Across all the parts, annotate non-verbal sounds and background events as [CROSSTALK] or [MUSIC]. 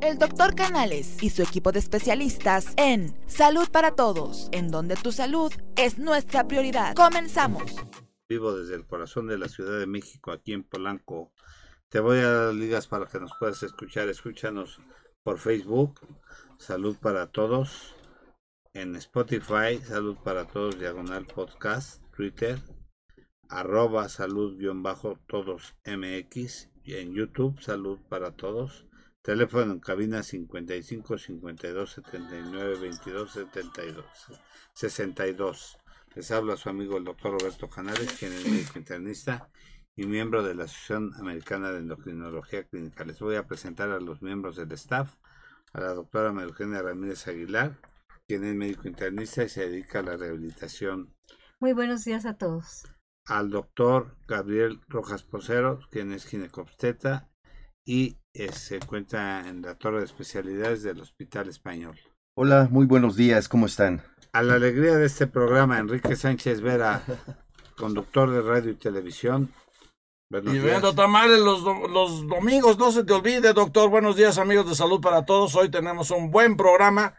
El doctor Canales y su equipo de especialistas en Salud para Todos, en donde tu salud es nuestra prioridad. Comenzamos. Vivo desde el corazón de la Ciudad de México, aquí en Polanco. Te voy a dar ligas para que nos puedas escuchar. Escúchanos por Facebook, Salud para Todos, en Spotify, Salud para Todos, Diagonal Podcast, Twitter, arroba salud-todos MX, y en YouTube, Salud para Todos Teléfono en cabina 55 52 79 22 72 62. Les habla su amigo el doctor Roberto Canales, quien es médico internista y miembro de la Asociación Americana de Endocrinología Clínica. Les voy a presentar a los miembros del staff, a la doctora María Ramírez Aguilar, quien es médico internista y se dedica a la rehabilitación. Muy buenos días a todos. Al doctor Gabriel Rojas Posero, quien es ginecobsteta y eh, se encuentra en la torre de especialidades del Hospital Español. Hola, muy buenos días, ¿cómo están? A la alegría de este programa, Enrique Sánchez Vera, conductor de radio y televisión. y vendo tamales los, los domingos, no se te olvide, doctor. Buenos días, amigos de salud para todos. Hoy tenemos un buen programa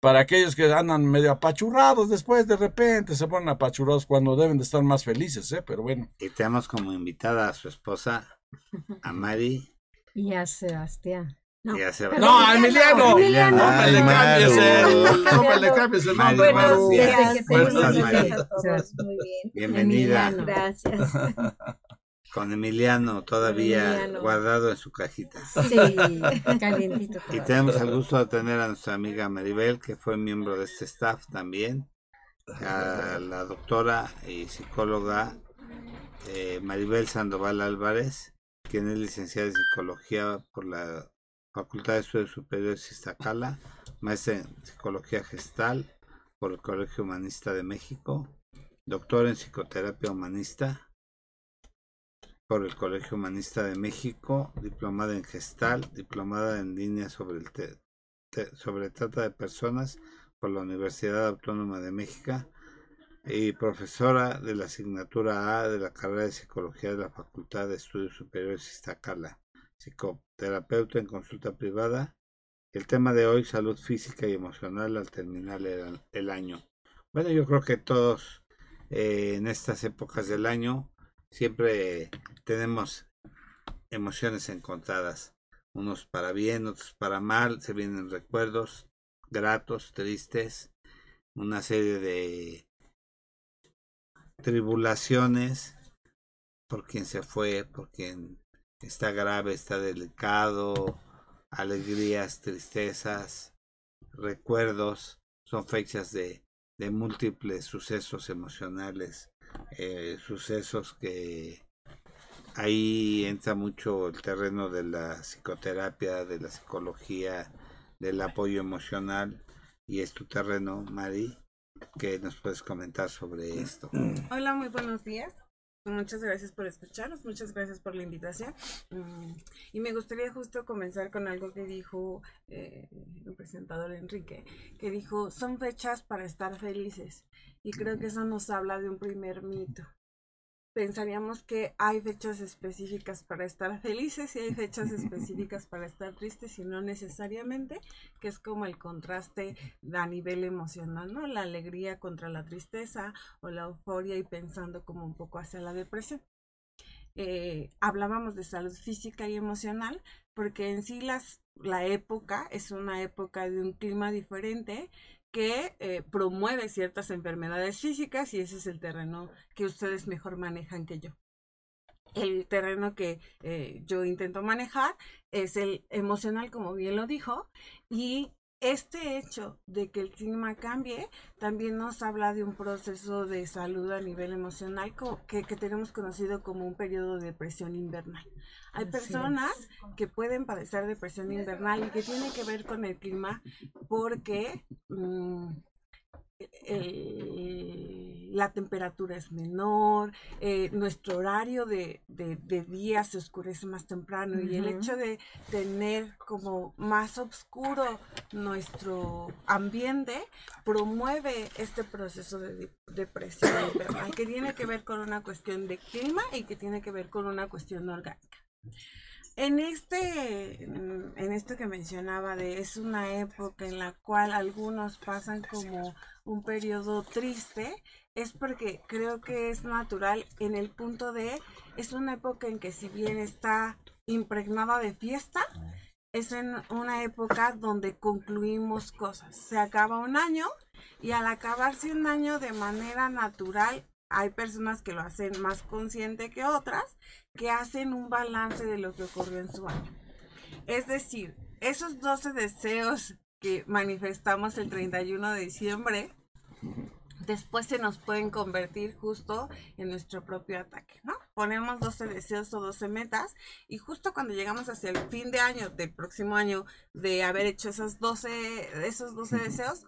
para aquellos que andan medio apachurrados después, de repente se ponen apachurrados cuando deben de estar más felices, ¿eh? Pero bueno. Y tenemos como invitada a su esposa, a Mari y a Sebastián. No, no a Emiliano. Emiliano. No me le cambies el, no me le cambies el nombre. Buenos días. Muy bien. Bienvenida. Gracias. [LAUGHS] Con Emiliano todavía guardado en su cajita. Sí, [LAUGHS] calientito. Y tenemos el gusto de tener a nuestra amiga Maribel, que fue miembro de este staff también, a la doctora y psicóloga eh, Maribel Sandoval Álvarez, quien es licenciada en Psicología por la Facultad de Estudios Superiores Iztacala, maestra en Psicología Gestal por el Colegio Humanista de México, doctor en Psicoterapia Humanista por el Colegio Humanista de México, diplomada en Gestal, diplomada en línea sobre, el sobre trata de personas por la Universidad Autónoma de México, y profesora de la asignatura A de la carrera de Psicología de la Facultad de Estudios Superiores Iztacala, psicoterapeuta en consulta privada. El tema de hoy, salud física y emocional al terminar el, año. Bueno, yo creo que todos eh, en estas épocas del año siempre tenemos emociones encontradas, unos para bien, otros para mal, se vienen recuerdos gratos, tristes, una serie de tribulaciones por quien se fue, por quien está grave, está delicado, alegrías, tristezas, recuerdos, son fechas de, de múltiples sucesos emocionales, eh, sucesos que ahí entra mucho el terreno de la psicoterapia, de la psicología, del apoyo emocional, y es tu terreno, Mari. ¿Qué nos puedes comentar sobre esto? Hola, muy buenos días. Muchas gracias por escucharnos, muchas gracias por la invitación. Mm, y me gustaría justo comenzar con algo que dijo eh, el presentador Enrique, que dijo, son fechas para estar felices. Y creo que eso nos habla de un primer mito pensaríamos que hay fechas específicas para estar felices y hay fechas específicas para estar tristes y no necesariamente, que es como el contraste a nivel emocional, ¿no? La alegría contra la tristeza o la euforia y pensando como un poco hacia la depresión. Eh, hablábamos de salud física y emocional porque en sí las, la época es una época de un clima diferente que eh, promueve ciertas enfermedades físicas y ese es el terreno que ustedes mejor manejan que yo. El terreno que eh, yo intento manejar es el emocional, como bien lo dijo, y este hecho de que el clima cambie también nos habla de un proceso de salud a nivel emocional que, tenemos conocido como un periodo de depresión invernal. Hay personas que pueden padecer depresión invernal y que tiene que ver con el clima porque mm, eh, la temperatura es menor, eh, nuestro horario de, día se oscurece más temprano y el hecho de tener como más oscuro nuestro ambiente promueve este proceso de depresión que tiene que ver con una cuestión de clima y que tiene que ver con una cuestión orgánica. En este, en esto que mencionaba de es una época en la cual algunos pasan como un periodo triste, es porque creo que es natural en el punto de, es una época en que si bien está impregnada de fiesta, es en una época donde concluimos cosas. Se acaba un año y al acabarse un año de manera natural, hay personas que lo hacen más consciente que otras, que hacen un balance de lo que ocurrió en su año. Es decir, esos 12 deseos que manifestamos el 31 de diciembre, después se nos pueden convertir justo en nuestro propio ataque, ¿no? Ponemos 12 deseos o 12 metas y justo cuando llegamos hacia el fin de año, del próximo año, de haber hecho esos 12, esos 12 deseos,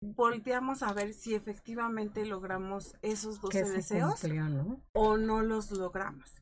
volteamos a ver si efectivamente logramos esos 12 Que se deseos cumplió, ¿no? o no los logramos.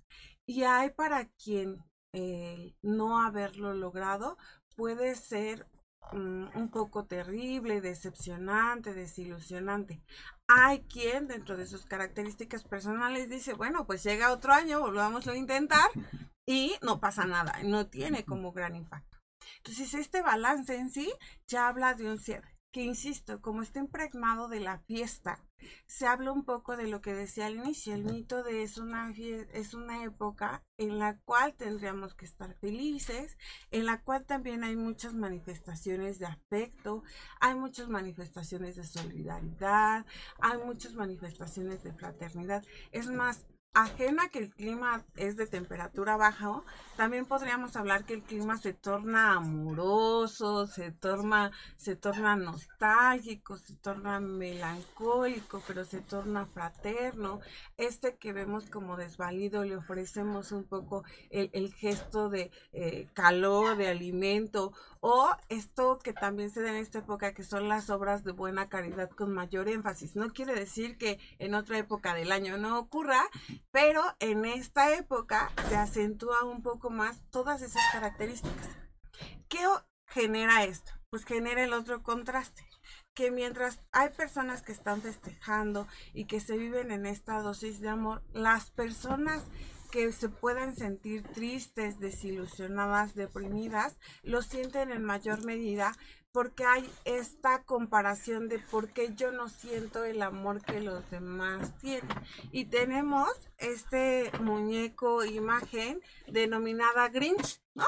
Y hay para quien eh, no haberlo logrado puede ser mm, un poco terrible, decepcionante, desilusionante. Hay quien dentro de sus características personales dice, bueno, pues llega otro año, volvámoslo a intentar [LAUGHS] y no pasa nada, no tiene como gran impacto. Entonces, este balance en sí ya habla de un cierre que insisto, como está impregnado de la fiesta, se habla un poco de lo que decía al inicio, el mito de es una, es una época en la cual tendríamos que estar felices, en la cual también hay muchas manifestaciones de afecto, hay muchas manifestaciones de solidaridad, hay muchas manifestaciones de fraternidad. Es más, ajena que el clima es de temperatura baja, también podríamos hablar que el clima se torna amoroso, se torna, se torna nostálgico, se torna melancólico, pero se torna fraterno. Este que vemos como desvalido le ofrecemos un poco el, gesto de eh, calor, de alimento, o esto que también se da en esta época, que son las obras de buena caridad con mayor énfasis. No quiere decir que en otra época del año no ocurra, pero en esta época se acentúa un poco más todas esas características. ¿Qué genera esto? Pues genera el otro contraste, que mientras hay personas que están festejando y que se viven en esta dosis de amor, las personas que se pueden sentir tristes, desilusionadas, deprimidas, lo sienten en mayor medida porque hay esta comparación de por qué yo no siento el amor que los demás tienen. Y tenemos este muñeco imagen denominada Grinch, ¿no?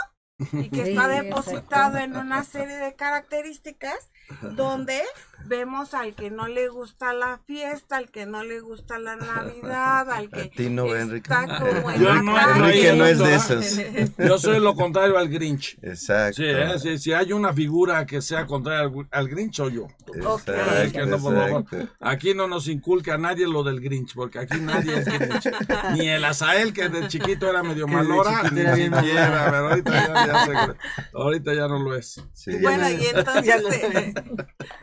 Y que Sí, está depositado en una serie de características donde vemos al que no le gusta la fiesta, al que no le gusta la Navidad, al que A ti no, Enrique. está como en Yo la no Enrique no es de esos. Yo soy lo contrario al Grinch. Exacto. Sí, ¿eh? si, si hay una figura que sea contraria al, al Grinch, soy yo. Ok. Es que no, por favor, exacto. Aquí no nos inculca a nadie lo del Grinch, porque aquí nadie es Grinch. [LAUGHS] Ni el Azael, que de chiquito era medio malora, ni bien siquiera, pero ahorita ya, ya se- [LAUGHS] ahorita ya no lo es. Sí. Bueno, y [LAUGHS] entonces te-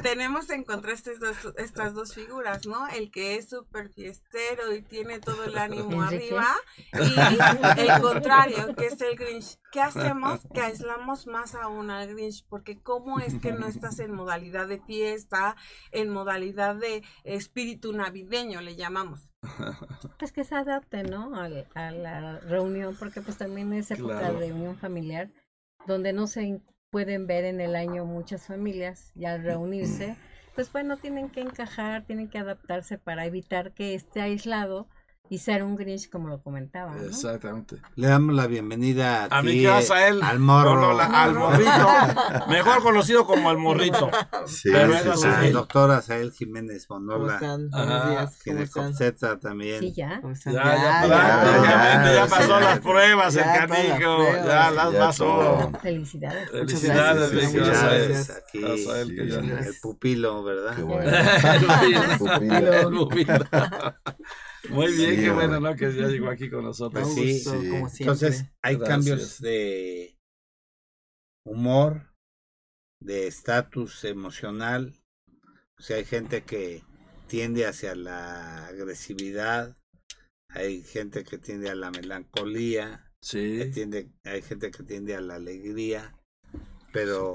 tenemos en contraste estas dos, estas dos figuras, ¿no? El que es súper fiestero y tiene todo el ánimo Enrique. arriba y [LAUGHS] el contrario, que es el Grinch. ¿Qué hacemos? Que aislamos más aún al Grinch, porque ¿cómo es que no estás en modalidad de fiesta, en modalidad de espíritu navideño, le llamamos? Pues que se adapte, ¿no? Al- A, la reunión, porque pues también es época Claro. de unión familiar, donde no se pueden ver en el año muchas familias y al reunirse, pues bueno, tienen que encajar, tienen que adaptarse para evitar que esté aislado y ser un Grinch como lo comentaba, ¿no? Exactamente. Le damos la bienvenida A aquí, mi casa, él. al morro. no, no, la- al morrito. Mejor conocido como el morrito. Sí, Pero sí, sí. al doctor Asael Jiménez ¿Cómo Monola, están? Ajá. Buenos días. ¿Cómo tiene están? Conceta también. Sí, ya. Ya, ya, ya, ya ya, pasó las pruebas, el canijo. Ya las Ya pasó. todo. Felicidades. Muchas Felicidades, gracias, mi muchas Azael. gracias. aquí Azael, que el pupilo, ¿verdad? Qué bueno. [LAUGHS] El Lupita. Muy bien, Sí, qué bueno, ¿no? Que ya llegó aquí con nosotros. Pues sí, gusto, sí. como siempre. Entonces, hay Gracias. cambios de humor, de estatus emocional. O sea, hay gente que tiende hacia la agresividad, hay gente que tiende a la melancolía, Sí. tiende, hay gente que tiende a la alegría, pero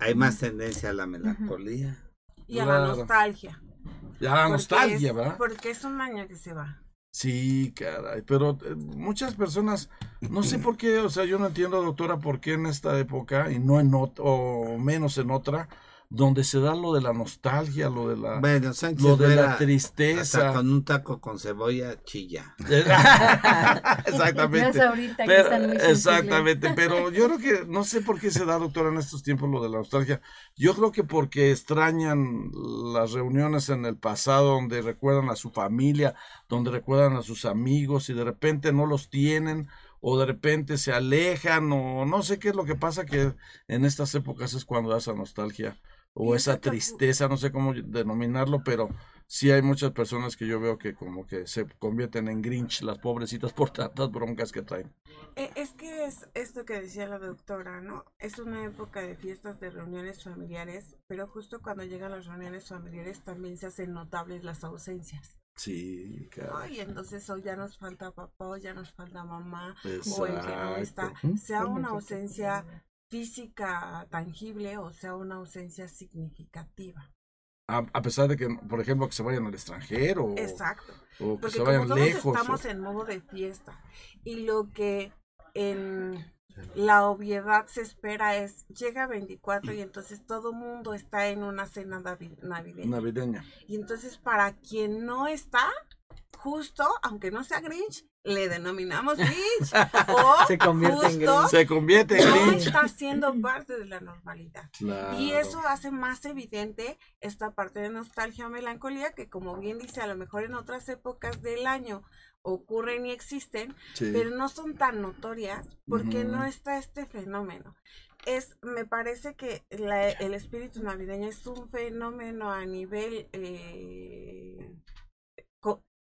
hay más tendencia a la melancolía. Y a la nostalgia. La nostalgia, es- ¿verdad? Porque es un año que se va. Sí, caray, pero eh, muchas personas, no sé por qué, o sea, yo no entiendo, doctora, por qué en esta época y no en ot- o menos en otra, donde se da lo de la nostalgia, lo de la, Bueno, lo de la tristeza. hasta con un taco con cebolla chilla. [LAUGHS] [LAUGHS] Exactamente. es ahorita que Pero- están muy sensibles. exactamente, [LAUGHS] pero yo creo que no sé por qué se da, doctora, en estos tiempos lo de la nostalgia. Yo creo que porque extrañan las reuniones en el pasado donde recuerdan a su familia, donde recuerdan a sus amigos y de repente no los tienen o de repente se alejan o no sé qué es lo que pasa que en estas épocas es cuando da esa nostalgia o esa tristeza, no sé cómo denominarlo, pero sí hay muchas personas que yo veo que como que se convierten en Grinch, las pobrecitas por tantas broncas que traen. Eh, Es que es esto que decía la doctora, ¿no? Es una época de fiestas, de reuniones familiares, pero justo cuando llegan las reuniones familiares también se hacen notables las ausencias. Sí, ¿no? Y entonces hoy ya nos falta papá, o ya nos falta mamá, o el que no está, Exacto. sea una ausencia física tangible o sea una ausencia significativa. A, a pesar de que, por ejemplo, que se vayan al extranjero Exacto. o que Porque se como vayan todos lejos. o- estamos en modo de fiesta y lo que en la obviedad se espera es llega 24 y entonces todo mundo está en una cena navi- navideña. navideña. Y entonces para quien no está, justo, aunque no sea Grinch, le denominamos Grinch. [LAUGHS] O Se convierte en justo Grinch. Se convierte en no está siendo parte de la normalidad. Y eso hace más evidente esta parte de nostalgia o melancolía que como bien dice, a lo mejor en otras épocas del año ocurren y existen, Sí. pero no son tan notorias porque no está este fenómeno. Es, me parece que la- el espíritu navideño es un fenómeno a nivel eh,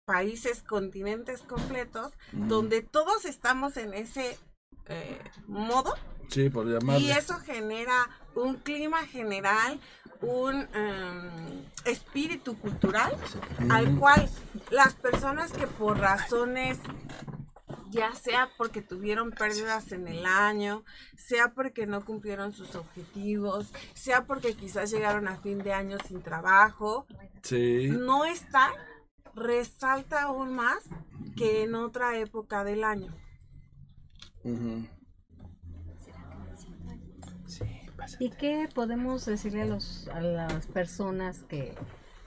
países, continentes completos, donde todos estamos en ese eh, modo Sí, por llamarle. y eso genera un clima general, un em, espíritu cultural al cual las personas que por razones ya sea porque tuvieron pérdidas en el año, sea porque no cumplieron sus objetivos, sea porque quizás llegaron a fin de año sin trabajo, Sí. no están, resalta aún más que en otra época del año. ¿Y qué podemos decirle a, los, a las personas que,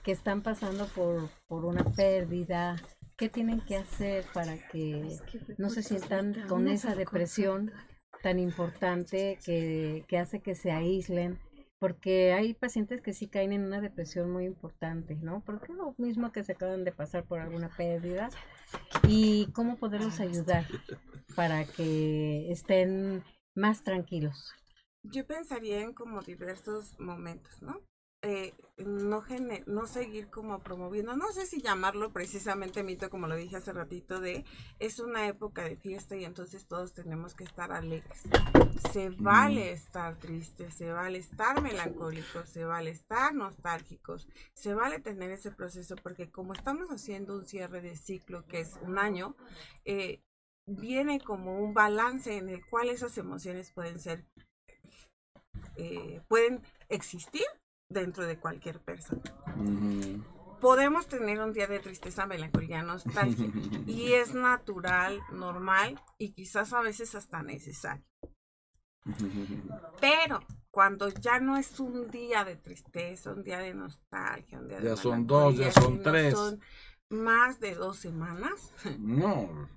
que están pasando por, por una pérdida? ¿Qué tienen que hacer para que no se sientan con esa depresión tan importante que, que hace que se aíslen? Porque hay pacientes que sí caen en una depresión muy importante, ¿no? Porque es lo mismo que se acaban de pasar por alguna pérdida. ¿Y cómo poderlos ayudar para que estén más tranquilos? Yo pensaría en como diversos momentos, ¿no? Eh, no, no seguir como promoviendo, no sé si llamarlo precisamente mito, como lo dije hace ratito, de es una época de fiesta y entonces todos tenemos que estar alegres. Se vale estar tristes, se vale estar melancólicos, se vale estar nostálgicos, se vale tener ese proceso porque como estamos haciendo un cierre de ciclo que es un año, eh, viene como un balance en el cual esas emociones pueden ser eh, pueden existir dentro de cualquier persona. Podemos tener un día de tristeza, melancolía, nostalgia, [LAUGHS] y es natural, normal y quizás a veces hasta necesario. [LAUGHS] Pero cuando ya no es un día de tristeza, un día de nostalgia, un día de Ya son dos, ya son tres. son más de dos semanas, [LAUGHS] No.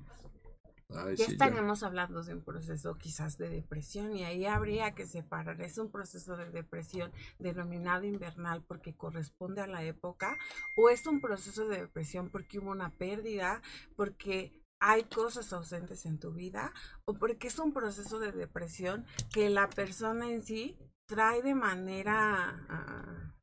Ay, ya sí, ya. estaríamos hablando de un proceso quizás de depresión y ahí habría que separar. Es un proceso de depresión denominado invernal porque corresponde a la época o es un proceso de depresión porque hubo una pérdida, porque hay cosas ausentes en tu vida o porque es un proceso de depresión que la persona en sí trae de manera... ah,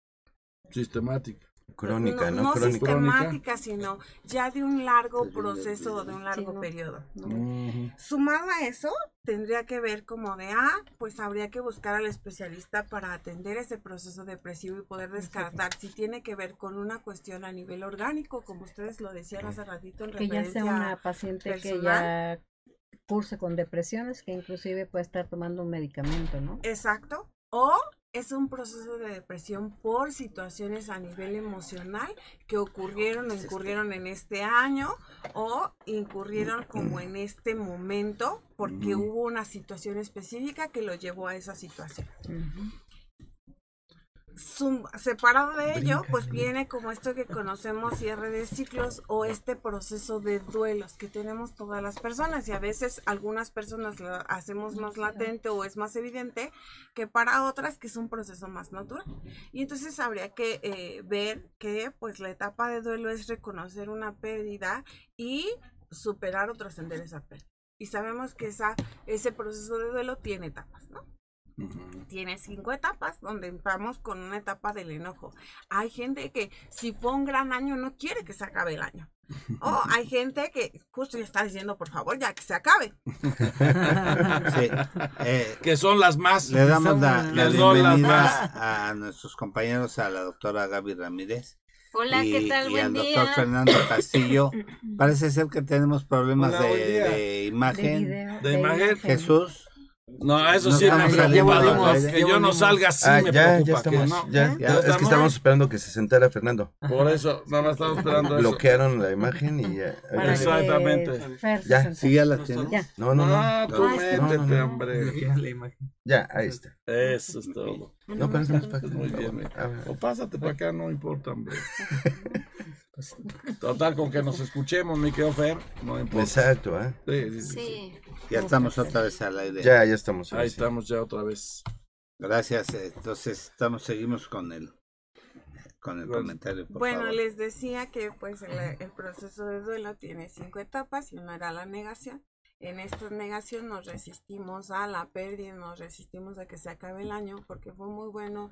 Sistemática. Crónica, ¿no? no Crónica. sistemática, sino ya de un largo proceso o de un largo Sí, no. periodo. Ujú. Sumado a eso, tendría que ver como de, ah, pues habría que buscar al especialista para atender ese proceso depresivo y poder descartar si tiene que ver con una cuestión a nivel orgánico, como ustedes lo decían hace ratito en que ya referencia sea una paciente que ya curse con depresiones, que inclusive puede estar tomando un medicamento, ¿no? Exacto. O es un proceso de depresión por situaciones a nivel emocional que ocurrieron o incurrieron en este año o incurrieron como en este momento porque hubo una situación específica que lo llevó a esa situación. Separado de ello, pues viene como esto que conocemos cierre de ciclos o este proceso de duelos que tenemos todas las personas y a veces algunas personas lo hacemos más latente o es más evidente que para otras que es un proceso más natural. Y entonces habría que eh, ver que pues la etapa de duelo es reconocer una pérdida y superar o trascender esa pérdida. Y sabemos que esa, ese proceso de duelo tiene etapas, ¿no? Tiene cinco etapas donde vamos con una etapa del enojo. Hay gente que si fue un gran año no quiere que se acabe el año. O [LAUGHS] hay gente que justo ya está diciendo, por favor, ya que se acabe. [LAUGHS] Sí. Eh, Que son las más. le damos la, bienvenida a nuestros compañeros, a la doctora Gaby Ramírez. Hola, y, ¿qué tal? y Buen al día. doctor Fernando [COUGHS] Castillo. Parece ser que tenemos problemas Hola, de, día. de De imagen. de imagen. Jesús, No, eso No sí me preocupa, aire. Que yo no salga así Ah, me ya, preocupa. ya estamos. que no. ya, ¿Ya es estamos? que estábamos esperando que se sentara Fernando. Por eso, nada más estamos esperando eso. Bloquearon la imagen y ya. para que Exactamente. Se Ya. ¿sí ya la tienes? Ya. No, no, no. No, tú que- métete, no, no, no. hombre. Ya, ahí está. Eso es todo. No, pero es más acá. Muy bien, mira. A ver. O pásate para acá, no importa, hombre. [LAUGHS] [LAUGHS] Total, con que nos escuchemos, mi querido Fer, no importa. Exacto, ¿eh? Sí, sí, sí, sí. Sí. Ya estamos otra vez al aire. Ya, ya estamos. Ahí sí. estamos ya otra vez. Gracias. eh, Entonces, estamos, seguimos con el, con el Bueno. comentario. por Bueno, favor. les decía que pues el, el proceso de duelo tiene cinco etapas y una era la negación. En esta negación nos resistimos a la pérdida, nos resistimos a que se acabe el año porque fue muy bueno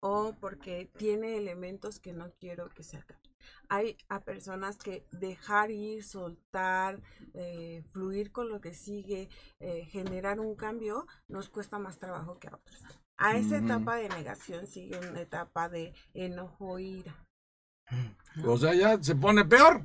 o porque tiene elementos que no quiero que se acabe. Hay a personas que dejar ir, soltar, eh, fluir con lo que sigue, eh, generar un cambio, nos cuesta más trabajo que a otros. A esa etapa de negación sigue una etapa de enojo, ira. O sea, ya se pone peor.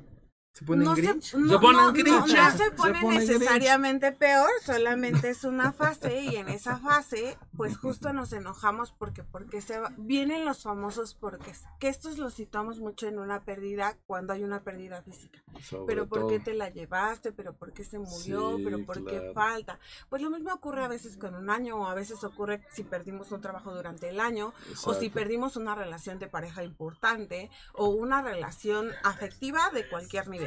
Se pone no Grinch. Se, no, Se pone no, en Grinch, no, ya. no se Se pone pone en necesariamente peor, solamente es una fase y en esa fase, pues justo nos enojamos porque porque se va- vienen los famosos porqués, que estos los citamos mucho en una pérdida cuando hay una pérdida física. Sobre Pero ¿por qué te la llevaste? ¿Pero por qué se murió? Sí, ¿Pero por qué falta? Pues lo mismo ocurre a veces con un año o a veces ocurre si perdimos un trabajo durante el año o si perdimos una relación de pareja importante o una relación afectiva de cualquier nivel.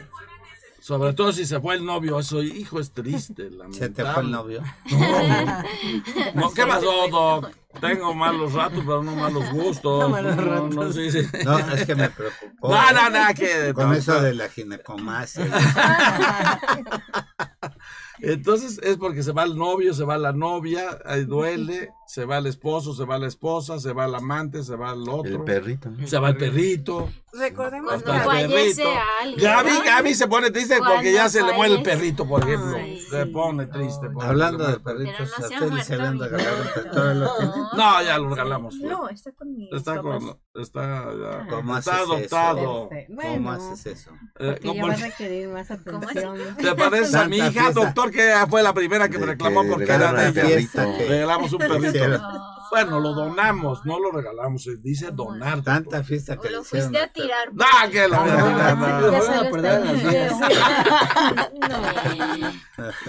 Sobre todo si se fue el novio, eso, hijo, es triste. ¿Se te fue el novio? No, no, ¿qué pasó, Doc? Tengo malos ratos, pero no malos gustos. No malos No, no, ratos. sí, sí. No, es que me preocupó. No, no, no, que Con eso de la ginecomasia. [LAUGHS] Entonces es porque se va el novio, se va la novia, ahí duele, se va el esposo, se va la esposa, se va el amante, se va el El otro, perrito. ¿no? se va el perrito. Recordemos hasta Cuando el que fallece perrito. alguien. Gaby, ¿no? Gaby se pone triste porque ya se le muere el perrito, por ejemplo. Ay, se pone triste. porque Hablando se le de muere el perritos, Pero no ¿a se se un no. perrito? Perrito. Ya lo regalamos. No, está con mi Está con, está, ya, ¿Cómo está haces eso? adoptado. Perfecto. ¿Cómo haces eso? Eh, ya va a requerir más atención. ¿Te pareces a mi hija, fiesta. doctor, que fue la primera que me reclamó que porque era de ella? perrito. Regalamos un perrito. Hicieron Bueno, lo donamos, no lo regalamos, se dice donar. Tanta fiesta que lo fuiste a tirar. ¡Ah, que Ah, no,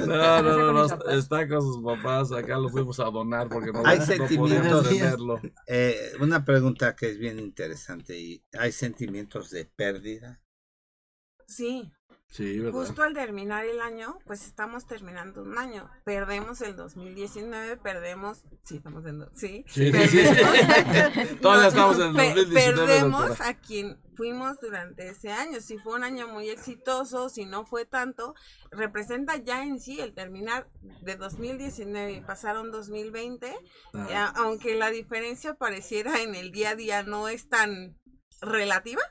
No, no, lo no, no, no, está con sus papás, acá lo fuimos a donar porque no, Hay no sentimientos. podíamos tenerlo. Eh, una pregunta que es bien interesante. y ¿Hay sentimientos de pérdida? sí, Sí, ¿verdad? justo al terminar el año, pues estamos terminando un año. Perdemos el 2019, perdemos, sí, estamos en, do- sí, Sí, sí, sí. [LAUGHS] Todavía estamos en el Pe- 2019, Perdemos doctora. a quien fuimos durante ese año. Si fue un año muy exitoso, si no fue tanto, representa ya en sí el terminar de 2019 y pasaron 2020, Ah. ya, aunque la diferencia pareciera en el día a día no es tan relativa,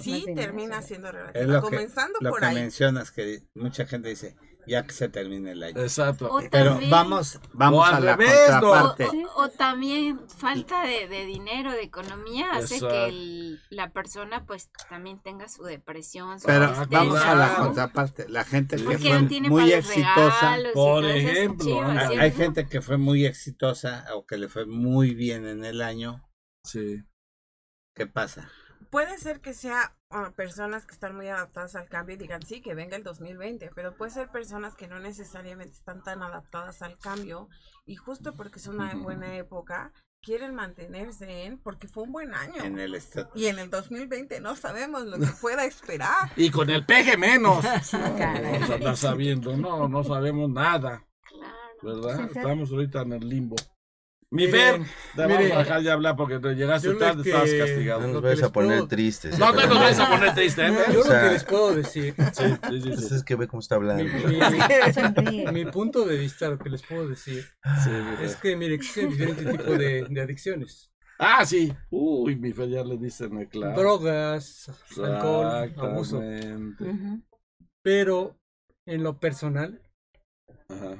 sí termina siendo Es relativa. lo que, Comenzando lo por que ahí. mencionas, que mucha gente dice, ya que se termine el año. Exacto. O Pero también- vamos, vamos O al a la contraparte. O, o también falta de, de dinero, de economía, hace Exacto. que el- la persona pues también tenga su depresión, su Pero tristeza, vamos a la contraparte. La gente que Porque fue no tiene muy exitosa. Por ejemplo, hay gente que fue muy exitosa o que le fue muy bien en el año. Sí. ¿Qué pasa? Puede ser que sea ah, personas que están muy adaptadas al cambio y digan, sí, que venga el 2020, pero puede ser personas que no necesariamente están tan adaptadas al cambio y justo porque es una buena época, quieren mantenerse en, porque fue un buen año. En el. Y en el 2020 no sabemos lo que pueda esperar. [LAUGHS] Y con el peje menos. [LAUGHS] Andar sabiendo. No, no sabemos nada. ¿Verdad? Estamos ahorita en el limbo. Mi Fer, te vamos a dejar de hablar porque te llegaste Yo tarde, que- estás No castigado. nos vayas a poner puedo- tristes. No te nos vayas a poner triste, ¿eh? Yo O sea- lo que les puedo decir, [LAUGHS] Sí, sí, sí. Sí. es que ve cómo está hablando. mi, Sonríe. [LAUGHS] mi- [LAUGHS] mi punto de vista, lo que les puedo decir, Sí, es que, mire, existen diferentes tipos de, de adicciones. Ah, sí. Uy, mi Fer ya le dicen el claro. Drogas, alcohol, abuso. Pero en lo personal, Ajá.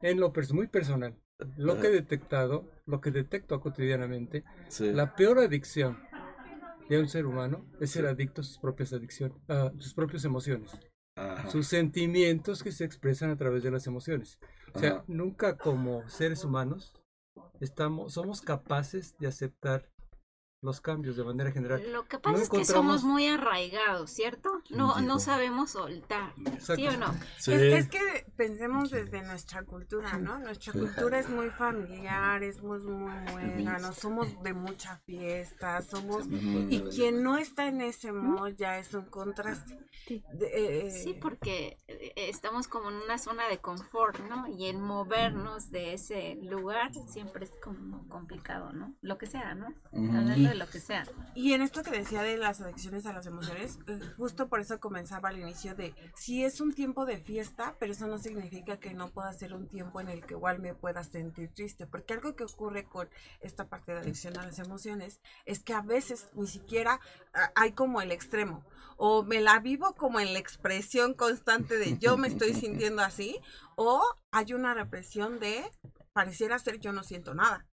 en lo pers- muy personal, lo que he detectado, lo que detecto cotidianamente, Sí. la peor adicción de un ser humano es ser adicto a sus propias adicciones, a sus propias emociones, Ajá. sus sentimientos que se expresan a través de las emociones. O sea, Ajá. nunca como seres humanos estamos, somos capaces de aceptar los cambios de manera general. Lo que pasa No es que encontramos- somos muy arraigados, ¿cierto? No, no sabemos soltar, Exacto. ¿sí o no? Sí. Es, es que pensemos desde nuestra cultura, ¿no? Nuestra cultura es muy familiar, es muy, muy buena, no somos de mucha fiesta, somos... Y quien no está en ese modo ya es un contraste. Sí. De- eh, Sí, porque eh, estamos como en una zona de confort, ¿no? Y el movernos de ese lugar siempre es como complicado, ¿no? Lo que sea, ¿no? Ujú. De lo que sea. Y en esto que decía de las adicciones a las emociones, eh, justo por eso comenzaba al inicio de, si es un tiempo de fiesta, pero eso no significa que no pueda ser un tiempo en el que igual me pueda sentir triste, porque algo que ocurre con esta parte de adicción a las emociones es que a veces ni siquiera ah, hay como el extremo, o me la vivo como en la expresión constante de yo me estoy sintiendo así, o hay una represión de pareciera ser yo no siento nada.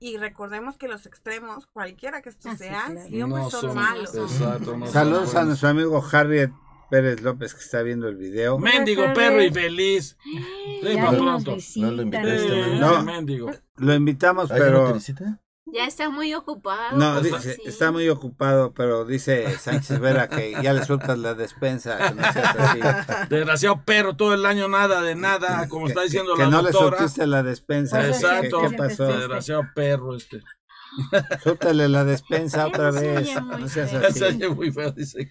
Y recordemos que los extremos, cualquiera que estos Ah, sí, sean, claro. siempre No son, son- malos. Exacto. no Saludos son a nuestro amigo Harriet Pérez López que está viendo el video. Mendigo perro y feliz. Sí. No lo invitaste, Eh, No. mendigo. Lo invitamos, ¿Ay, ya no te pero? Ya está muy ocupado. no, pues, dice, sí. está muy ocupado, pero dice Sánchez Vera que ya le sueltas la despensa, que no seas así. [LAUGHS] Desgraciado perro, todo el año nada de nada, como Que- está diciendo que, que la no le doctora. surtiste la despensa. Exacto. ¿Qué, qué pasó? Desgraciado perro este. Súrtale la [LAUGHS] despensa otra vez. oye muy No seas feo. así. [LAUGHS] Se oye muy feo, dice.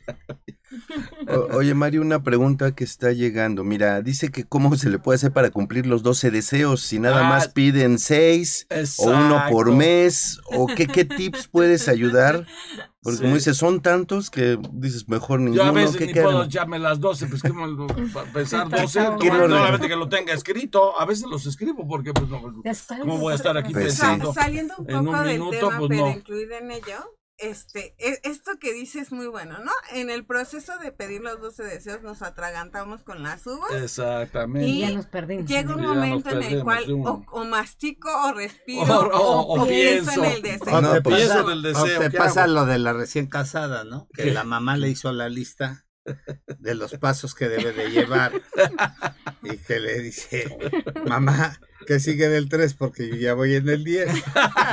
O- oye, Mario, una pregunta que está llegando. Mira, dice que cómo se le puede hacer para cumplir los 12 deseos si nada Ah. más piden 6 o uno por mes o qué, qué tips puedes ayudar. Porque como Sí. dices, son tantos que dices mejor Yo a ninguno. veces ¿qué ni quedan? puedo echarme las 12, pues que me- para pensar 12, ¿Qué no, solamente que lo tenga escrito, a veces los escribo porque pues no, ¿cómo voy a estar aquí Pues pensando? saliendo un en poco un del minuto, tema, pues, pero no. incluido en ello, este, e- esto que dice es muy bueno, ¿no? En el proceso de pedir los 12 deseos nos atragantamos con las uvas. Exactamente. Y ya nos perdimos. Llega un Ya momento en el cual o, o mastico o respiro O- o- o pienso en el deseo. O No, te pasa, Pienso en el o deseo, te ¿qué pasa hago? lo de la recién casada, ¿no? Que ¿Qué? la mamá le hizo la lista de los pasos que debe de llevar y que le dice, mamá, que sigue del 3 porque yo ya voy en el 10.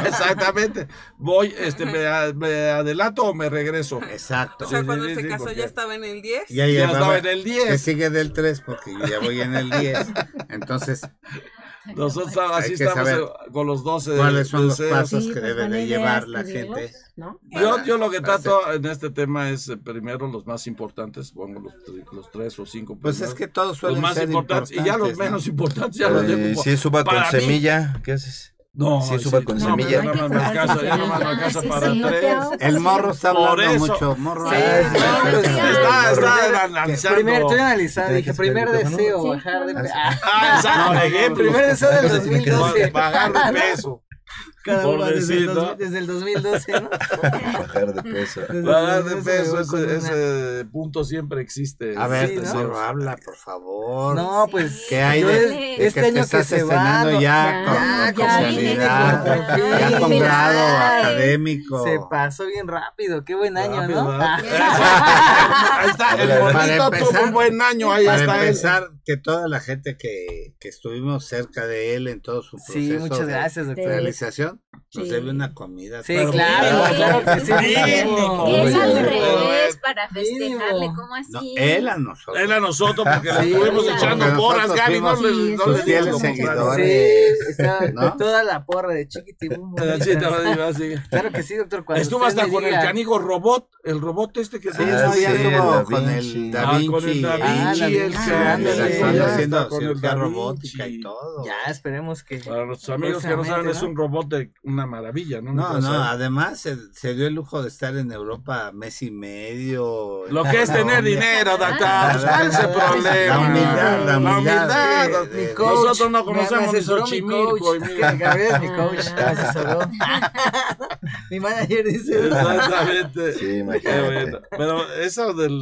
Exactamente. Voy, este, me, me adelanto o me regreso. Exacto. O sea, cuando sí, se sí, casó ya estaba en el 10. Ya Ya llevaba- estaba en el que 10. sigue del 3 porque yo ya voy en el 10. Entonces, Nosotros así que estamos saber con los 12 ¿cuáles son los deseos. pasos Sí, que pues, debe de llevar la escribirlos, gente? ¿no? Yo, yo lo que trato en este tema es eh, primero los más importantes, pongo los, tri- los tres o cinco. Pues es primeros. que todos los suelen más ser importantes, y ya los importantes, ¿no? menos importantes ya los Eh, dejo. si es uva con para mí. semilla, ¿qué haces? No, si es uva con no, semilla. No, no, alcanza, ya no me comprar alcanza Sí, para sí, tres. El morro está hablando eso. mucho. Morro. Sí, sí, sí, sí. Está, está analizando. Primero, estoy analizando, ¿Te dije, primer deseo, Sí, bajar de peso. Ah, exacto. Primer deseo del No sé si me quedas- 2012. Bajar de peso. Cada uno desde el, Pobrecito. 2000 desde el 2012, ¿no? [LAUGHS] Bajar de peso. Desde Bajar el de 2012 me peso, ese, punto siempre existe. A ver, Sí, ¿no? tesoro, habla, por favor. No, pues. ¿Qué hay de, es- de este que año te que se estrenando no, ya, con, ya, con ya, especialidad, viene con ya con fin, grado académico? Se pasó bien rápido, qué buen año, Rápido, ¿no? Ah. [LAUGHS] Ahí está, el Para bonito empezar- tuvo un buen año, ahí Para está él. empezar, que toda la gente que, que estuvimos cerca de él en todo su proceso Sí, muchas de gracias, doctor. realización, да? Nos Sí. debe una comida. Sí, Pero- claro, claro que sí. Es al revés para festejarle, ¿cómo No, así? él a nosotros. Él a nosotros, porque [LAUGHS] le estuvimos echando porras, Gaby, no fuimos le no sus le fieles seguidores. [LAUGHS] ¿No? toda la porra de chiquitibum. Claro que sí, doctor. Cuando Estuvo hasta con el canijo robot, el robot este que tiene. no, Ah, ya sí, estuvo Da con el Da Ah, Vinci. con el Da Ah, Vinci, el haciendo robótica y todo. Ya, esperemos que. Para nuestros amigos que no saben, es un robot de una maravilla, ¿no? No, no, además se, se dio el lujo de estar en Europa mes y medio. Lo que es La tener dinero, doctor. Ah, ¿Cuál es el la problema? humildad, la humildad de- humildad. de- de- coach, Nosotros no conocemos ni Xochimilco. coach, y mira. Gabriel es mi coach, [LAUGHS] Ah. me asesoró. [LAUGHS] mi manager dice. Exactamente. Sí, imagínate. bueno. Pero eso del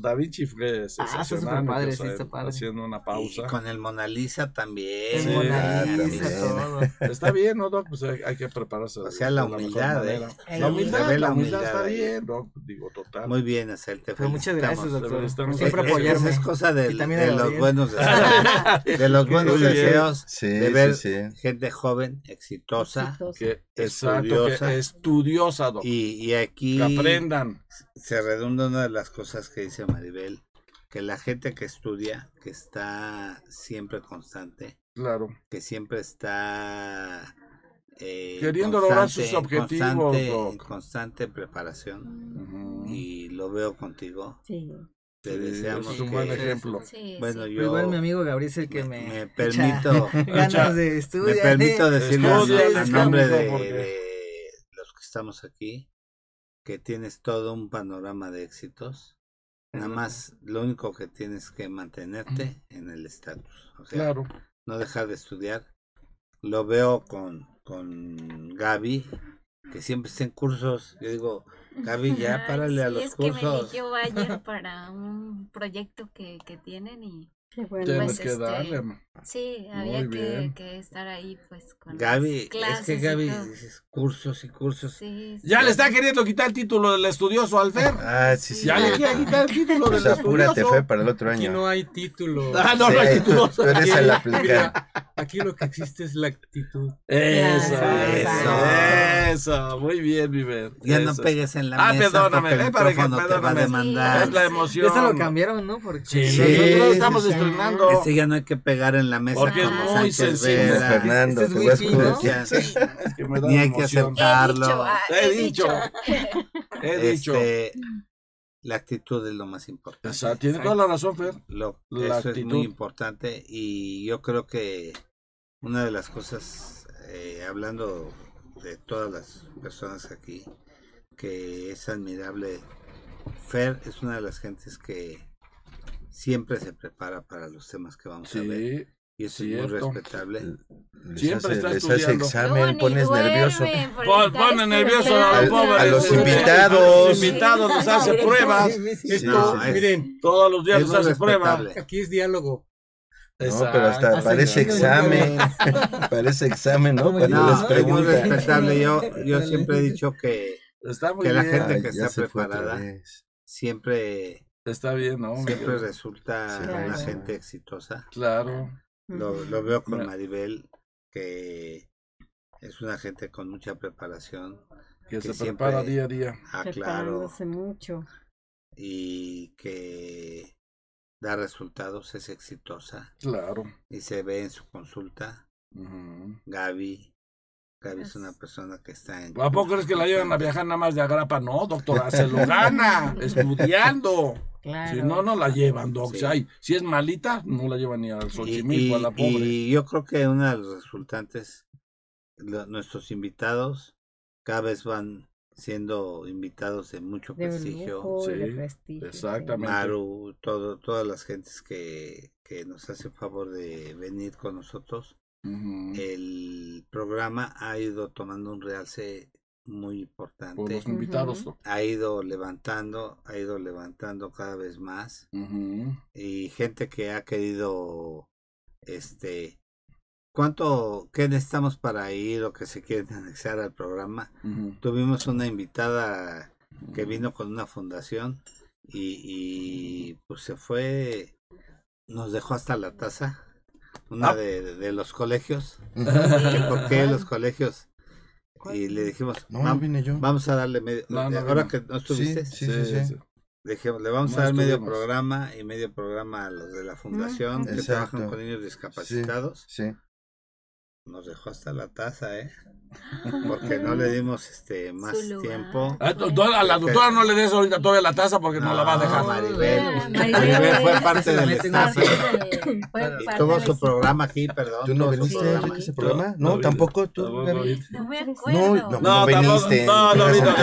Da Vinci fue sensacional. súper padre, o sea, sí, está padre. Haciendo una pausa. Y con el Mona Lisa también. El Sí, Mona ah, Lisa, también. todo. Está bien, ¿no, Doc? Pues hay, hay que prepararse. O sea, la humildad. ¿eh? La humildad, la está ahí. bien. Digo, total. Muy bien, Acel, te Pero muchas gracias, doctor. Estamos- siempre es- apoyarme. Es cosa de, los buenos [LAUGHS] deseos. De los buenos deseos. Sí, de ver sí, sí. gente joven, exitosa. Exacto, Estudiosa. que estudiosa, Doc. Y, y aquí Que aprendan. se redunda una de las cosas que dice Maribel, que la gente que estudia, que está siempre constante, Claro. que siempre está eh, Queriendo lograr sus constante- objetivos, constante, constante preparación Ujú. y lo veo contigo. Sí. Te Sí, deseamos es un que- buen ejemplo. Sí, Bueno, sí. yo igual mi amigo Gabriel es el que me, me echa permito [LAUGHS] ganas de me estudiar. permito decirle a, nombre de, de los que estamos aquí que tienes todo un panorama de éxitos. Nada más, lo único que tienes que mantenerte en el estatus. O sea, Claro. no dejar de estudiar. Lo veo con, con Gaby, que siempre está en cursos. Yo digo, Gaby, ya [LAUGHS] Ay, párale a los es que me cursos. eligió ayer [LAUGHS] para un proyecto que, que tienen y bueno. Tienes pues, que este, darle. ma. Sí, había que, que estar ahí pues con Gaby, las es que Gaby, dices cursos y cursos. Sí, sí. Ya le está queriendo quitar el título del estudioso al Fer. Ah, sí, sí. Ya le quiere quitar el título Pues del apúrate, estudioso. Fe, para el otro Aquí año. no hay título. [LAUGHS] Ah, no, no hay título. Tú eres Aquí- el aplicar. mira, aquí lo que existe es la actitud. Eso, Eso. eso, muy bien, mi Fer. Ya no Eso. pegues en la Ah, mesa perdóname, porque el eh, para que- micrófono te va a perdóname. demandar. Es la emoción. Ya se lo cambiaron, ¿no? Porque Sí, nosotros sí, estamos sí. estrenando. Este ya no hay que pegar en la mesa Porque es como muy Sánchez sensible, Vera, Fernando, Este es te voy ya, Es que me da Ni hay que emoción. aceptarlo. He dicho, ah, He dicho. He dicho. Este, la actitud es lo más importante. O sea, tiene toda la razón, Fer. Lo- la eso es actitud. muy importante y yo creo que una de las cosas, eh, hablando de todas las personas aquí, que es admirable, Fer es una de las gentes que siempre se prepara para los temas que vamos a ver Sí, y eso es muy respetable. Les Siempre hace, está les hace estudiando. examen, pones nervioso. Pon- Pone nervioso a los Al- pobres. a los Sí, invitados. a los invitados les hace pruebas. Sí, Esto, no, es- Miren, todos los días es les hace pruebas. aquí es diálogo. No, pero hasta parece examen. [LAUGHS] [LAUGHS] parece examen, ¿no? No, es muy respetable. Yo, yo siempre he dicho que Está muy Que la bien. gente Ay, que está preparada. siempre, Está bien, ¿no? siempre resulta Sí, una gente exitosa. Claro. Lo, lo veo con Mira. Maribel, que es una gente con mucha preparación. Que, Que se siempre- prepara día a día. Ah, claro. Mucho. Y que da resultados, es exitosa. Claro. Y se ve en su consulta. Gaby. Gaby es una persona que está en. ¿A poco crees que la llevan a viajar nada más de agrapa? No, doctora, [LAUGHS] se lo gana, estudiando. Claro. Si no, no la llevan, doc. Sí. Si, hay- si es malita, no la llevan ni al Y, Xochimilco, a la y- pobre. y yo creo que uno de los resultantes, lo- nuestros invitados, cada vez van siendo invitados de mucho De prestigio. lujo y de Sí, prestigio. sí. exactamente. Maru, todo, todas las gentes que, que nos hacen favor de venir con nosotros, El programa ha ido tomando un realce muy Por importante. los invitados. Ha ido levantando, ha ido levantando cada vez más. Y gente que ha querido, este, ¿cuánto, qué necesitamos para ir o que se quieren [LAUGHS] anexar al programa? Tuvimos una invitada que vino con una fundación y, y, pues se fue, nos dejó hasta la taza, una Ah. de, de- de los colegios. ¿Por qué los colegios? Y le dijimos, No, "Vam- vine yo. vamos a darle medio, No, no ahora que no estuviste, Sí, sí, sí. sí. dijimos, le vamos No a dar medio programa y medio programa a los de la fundación que Exacto. trabajan con niños discapacitados. Sí. Nos dejó hasta la taza, ¿eh? Porque no le dimos este más tiempo. Ah, do- do- A la doctora no le des ahorita todavía la taza porque no, la va a dejar. Maribel. Ah, Maribel fue parte del staff. Y tuvo su programa aquí, perdón. ¿Tú no viniste, Enrique, ese aquí. programa? No, tampoco tú. No me No, acuerdo. no, No, no viniste. tampoco, no, no vino.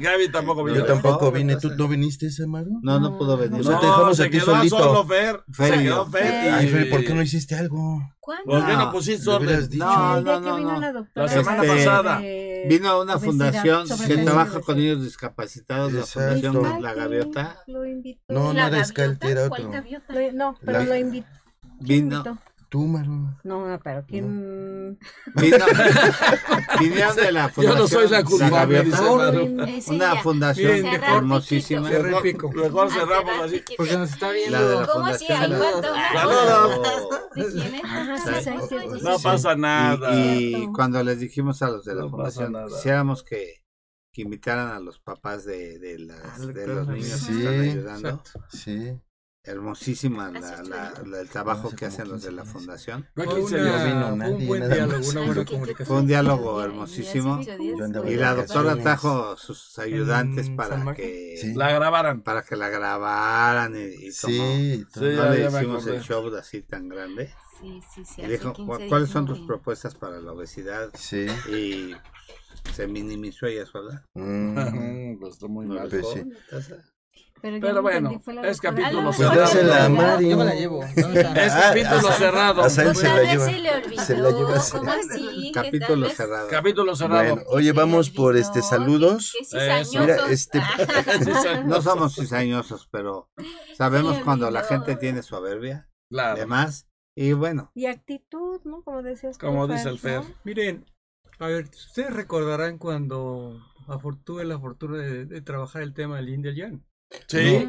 Gaby tampoco vino. Yo tampoco vine. ¿Tú no viniste, Samaro? No, no pudo venir. O sea, te dejamos a quedó solito. solo Fer. Fer se quedó. Fer. Ay, Fer, ¿por qué no hiciste algo? ¿Cuándo? ¿Por qué no pusiste orden? dicho. No, no, no, la La semana pasada. de Vino a una fundación que trabaja con niños discapacitados, la. Fundación La Gaviota. Lo invitó. No, no ¿La era Scalti, era otro. ¿Cuál gaviota? Lo- no, pero La- lo invitó. ¿Quién Vino, invitó? Tú, Maru. No, no, pero ¿quién? vinieron [LAUGHS] de la Yo fundación no soy la culpable, dice Maru. Una ya. fundación hermosísima. Cerré pico. Mejor cerramos Cerrar así. Porque nos está viendo. La de la ¿Cómo así? fundación. ¿Hay cuánto? Saludos. Ah, No pasa nada. Y, cuando les dijimos a los de la fundación, quisiéramos que, que invitaran a los papás de, de, las, Ah, de los niños sí, que están ayudando. Exacto. Sí. Hermosísima la, la- la- el trabajo que hacen los de 15 la fundación. Fue Fue 15 una- días. vino fue un buen diálogo, más. una Ay, buena qué- qué- comunicación. Fue un diálogo Hace hermosísimo. Y la doctora trajo sus ayudantes ¿En San para que Sí. La grabaran. para que la grabaran y, y como Sí, no le hicimos el show así tan grande. Sí, sí, sí. Y dijo, 15 "¿Cu- días ¿cuáles son tus propuestas para la obesidad? sí. Y se minimizó ella sola. Mm. [LAUGHS] Pues está muy mal. Pero, Pero no bueno, la es capítulo Ah, Pues cerrado. dásela a Mari. Yo me la llevo. [LAUGHS] Es capítulo cerrado. a Pues se la lleva. se le olvidó. Se la lleva capítulo cerrado. Capítulo cerrado. Bueno, oye, vamos por este saludos. Qué. Mira, este- [LAUGHS] [LAUGHS] No somos cizañosos, pero sabemos cuando la gente tiene su soberbia, Claro. además, y bueno, Y actitud, ¿no? Como decías Como dice el. Fer. Miren, a ver, ustedes recordarán cuando tuve la fortuna de, de trabajar el tema del India Yan. Sí.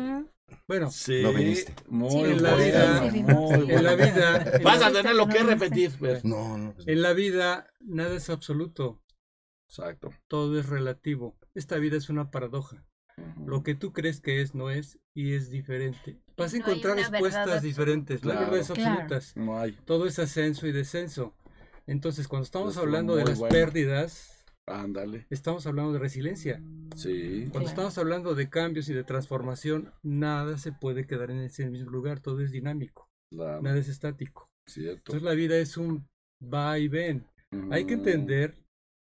Bueno, Sí. No viniste. Muy en la bueno, vida, en la vida, Vas a tener lo que repetir. Fer. No, no. pues, en la vida nada es absoluto, Exacto. todo es relativo. Esta vida es una paradoja. Lo que tú crees que es no es y es diferente. Vas a No encontrar respuestas diferentes, no hay Claro. verdades Claro. absolutas. No hay. Todo es ascenso y descenso. Entonces, cuando estamos hablando de las bueno. pérdidas, Ándale. estamos hablando de resiliencia. Sí. Cuando estamos hablando de cambios y de transformación, nada se puede quedar en ese mismo lugar, todo es dinámico, Claro. nada es estático. Cierto. Entonces la vida es un va y ven. Hay que Mm. entender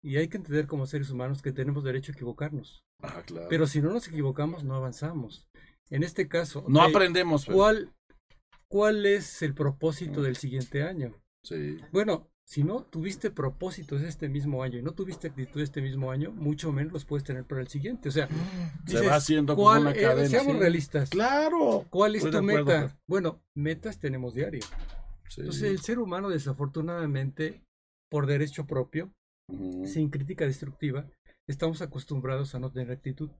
y hay que entender como seres humanos que tenemos derecho a equivocarnos. Ah, claro. Pero si no nos equivocamos, no avanzamos. En este caso, no aprendemos. ¿cuál, ¿cuál es el propósito del siguiente año? Sí. Bueno, si no tuviste propósitos este mismo año y no tuviste actitud este mismo año, mucho menos los puedes tener para el siguiente. O sea, Se va haciendo como ¿cuál- una eh, cadena, seamos sí. realistas. Claro. ¿Cuál es tu acuerdo, meta? Bueno, metas tenemos diario. Sí. Entonces, el ser humano, desafortunadamente, por derecho propio, sin crítica destructiva, estamos acostumbrados a no tener actitud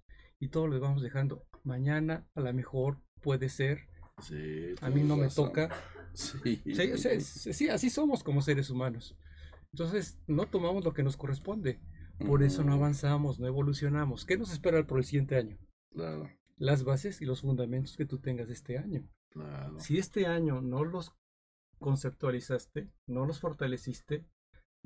y todo lo vamos dejando. Mañana, a lo mejor, puede ser. Sí, A mí no me toca. Sí. Sí, así somos como seres humanos. Entonces, no tomamos lo que nos corresponde. Por eso no Ujú. avanzamos, no evolucionamos. ¿Qué nos espera por el siguiente año? Claro, Las bases y los fundamentos que tú tengas este año. claro. Si este año no los conceptualizaste, no los fortaleciste,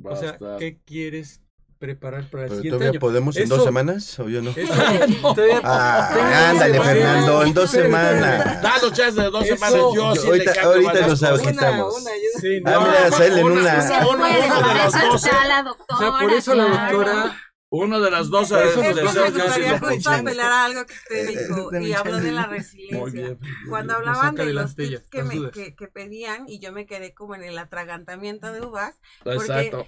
Va o sea, ¿qué quieres preparar para el ¿Pero siguiente todavía año? podemos en Eso- dos semanas o yo no? eso- [LAUGHS] Todavía- Ah, ándale, Fernando, en dos semanas. Danos chance de dos Eso- semanas. Yo yo sí ahorita- le ahorita nos ahorita- Una, quitamos. una, yo- Sí, Ah, no, mira, Sael en una- Se Una- puede, una de las eso o sea, por eso la doctora Uno de las dos Es que deseos me ya sí gustaría lo justo pusimos. apelar a algo que usted dijo de mi y habló de la chance. resiliencia. Muy bien. Cuando hablaban de los tips que, me, que, que pedían y yo me quedé como en el atragantamiento de uvas, Exacto.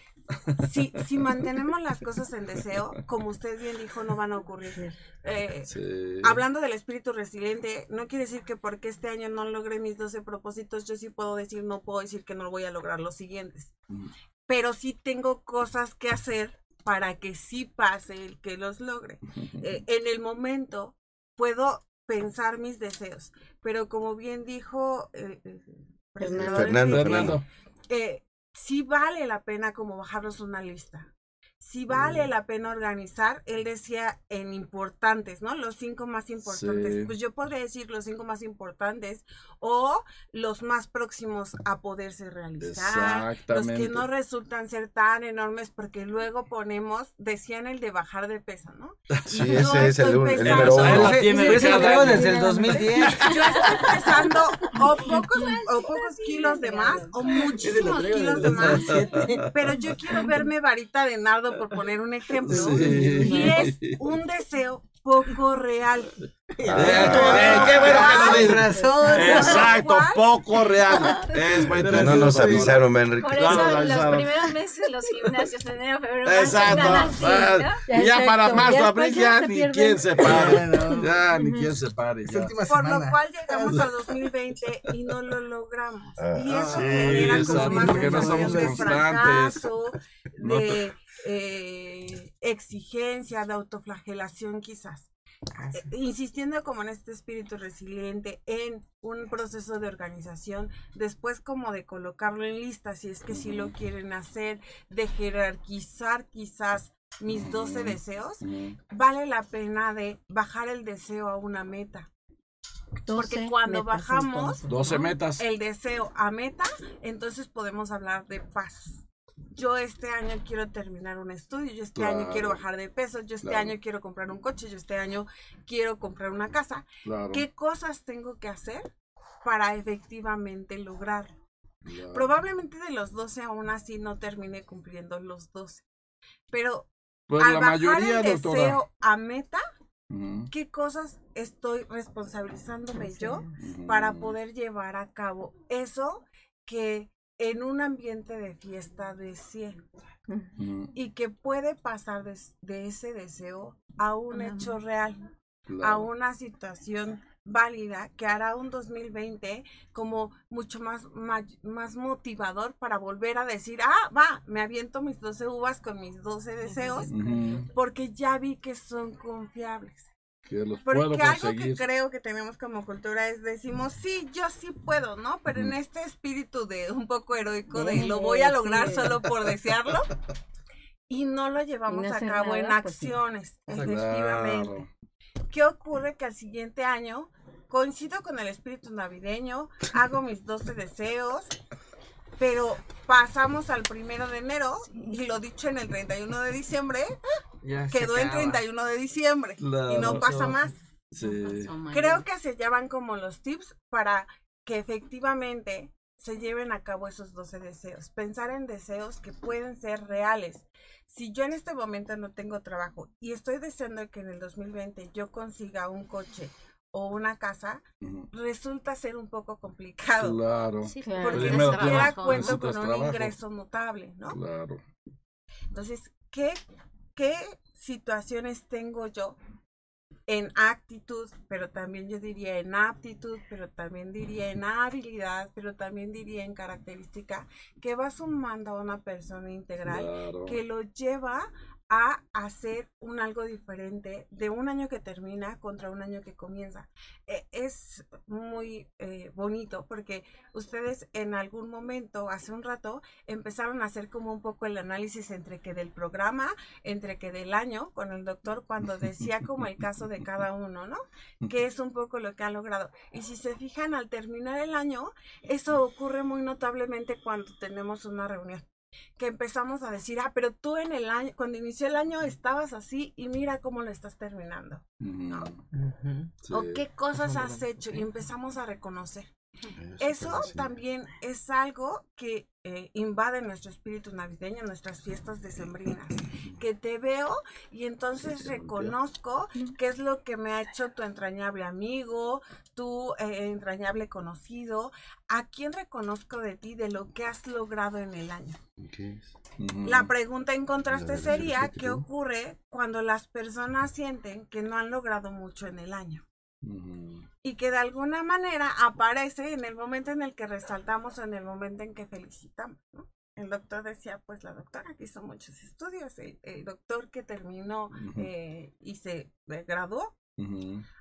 Si, si mantenemos las cosas en deseo, como usted bien dijo, no van a ocurrir. Eh, Sí. Hablando del espíritu resiliente, no quiere decir que porque este año no logré mis 12 propósitos, yo sí puedo decir, no puedo decir que no voy a lograr los siguientes. Ujú. Pero sí tengo cosas que hacer para que sí pase el que los logre. [LAUGHS] Eh, en el momento puedo pensar mis deseos, pero como bien dijo Fernando, Enrique, Fernando. eh, sí vale la pena como bajarlos una lista. Sí vale la pena organizar, él decía en importantes, ¿no? Los cinco más importantes. Sí. Pues yo podría decir los cinco más importantes o los más próximos a poderse realizar. Los Exactamente. que no resultan ser tan enormes porque luego ponemos, decían el de bajar de peso, ¿no? [LAUGHS] Sí, Y ese es el, un- el número uno. la [LAUGHS] tiene Ese- ese lo traigo desde el 2010. Yo estoy pesando o [LAUGHS] pocos, o pocos kilos de más o muchísimos kilos de más. Pero yo quiero verme varita de nardo, por poner un ejemplo. Sí. Y es un deseo poco real. Eh, eh, qué bueno que lo dices. razón. Exacto, ¿Cuál? poco real. Es buen No nos avisaron, Enrique. Por eso lo los primeros meses los gimnasios, enero, febrero, Exacto. así, Ah, ¿no? y ya Exacto. para marzo, abril, ya ni pierden. quien se pare. no. Ya ni quien se pare. Es ya. última Por lo cual llegamos al 2020 y no lo logramos. Ah. Y eso Sí, genera como más porque no somos de constantes. fracaso, No te- de eh, exigencia, de autoflagelación quizás. Ah, sí. Eh, insistiendo como en este espíritu resiliente, en un proceso de organización, después como de colocarlo en lista, si es que sí lo quieren hacer, de jerarquizar quizás mis 12 deseos, vale la pena de bajar el deseo a una meta. Porque 12 cuando metas, bajamos entonces, 12 ¿no? metas. el deseo a meta, entonces podemos hablar de paz. Yo este año quiero terminar un estudio, yo este año quiero bajar de peso, yo este Claro. año quiero comprar un coche, yo este año quiero comprar una casa. Claro. ¿Qué cosas tengo que hacer para efectivamente lograrlo? Probablemente de los 12 aún así no termine cumpliendo los 12. Pero Pues al la bajar mayoría, el doctora. deseo a meta, ¿qué cosas estoy responsabilizándome yo para poder llevar a cabo eso que en un ambiente de fiesta deseé Ujú, y que puede pasar de, de ese deseo a un hecho real, a una situación válida que hará un 2020 como mucho más, más motivador para volver a decir, ah, va, me aviento mis 12 uvas con mis 12 deseos porque ya vi que son confiables. Que los puedo Porque algo que creo que tenemos como cultura es decimos, sí, yo sí puedo, ¿no? Pero en este espíritu de un poco heroico de Sí, lo voy a lograr sí. solo por desearlo y no lo llevamos a cabo en pues sí. acciones, efectivamente. Claro. ¿Qué ocurre? Que al siguiente año coincido con el espíritu navideño, hago mis 12 deseos, pero pasamos al primero de enero y lo dicho en el 31 de diciembre Ya quedó en acaba. 31 de diciembre y no pasa más. Sí. Creo que se llevan como los tips para que efectivamente se lleven a cabo esos 12 deseos. Pensar en deseos que pueden ser reales. Si yo en este momento no tengo trabajo y estoy deseando que en el 2020 yo consiga un coche o una casa, resulta ser un poco complicado. Claro. Sí, Claro. Porque ni siquiera cuento con un trabajo. ingreso notable, ¿no? Claro. Entonces, ¿qué, ¿qué situaciones tengo yo en actitud, pero también yo diría en aptitud, pero también diría en habilidad, pero también diría en característica, que va sumando a una persona integral Claro. que lo lleva a hacer un algo diferente de un año que termina contra un año que comienza. Eh, es muy eh, bonito porque ustedes en algún momento, hace un rato, empezaron a hacer como un poco el análisis entre que del programa, entre que del año con el doctor cuando decía como el caso de cada uno, ¿no? Que es un poco lo que han logrado. Y si se fijan, al terminar el año, eso ocurre muy notablemente cuando tenemos una reunión que empezamos a decir, ah, pero tú en el año, cuando inició el año estabas así y mira cómo lo estás terminando. Sí. O qué cosas has hecho y empezamos a reconocer. Eso también es algo que eh, invade nuestro espíritu navideño, nuestras fiestas decembrinas, que te veo y entonces reconozco qué es lo que me ha hecho tu entrañable amigo, tu eh, entrañable conocido, a quién reconozco de ti, de lo que has logrado en el año. La pregunta en contraste sería, ¿qué ocurre cuando las personas sienten que no han logrado mucho en el año? y que de alguna manera aparece en el momento en el que resaltamos o en el momento en que felicitamos. ¿no? El doctor decía, pues la doctora que hizo muchos estudios, el, el doctor que terminó eh, y se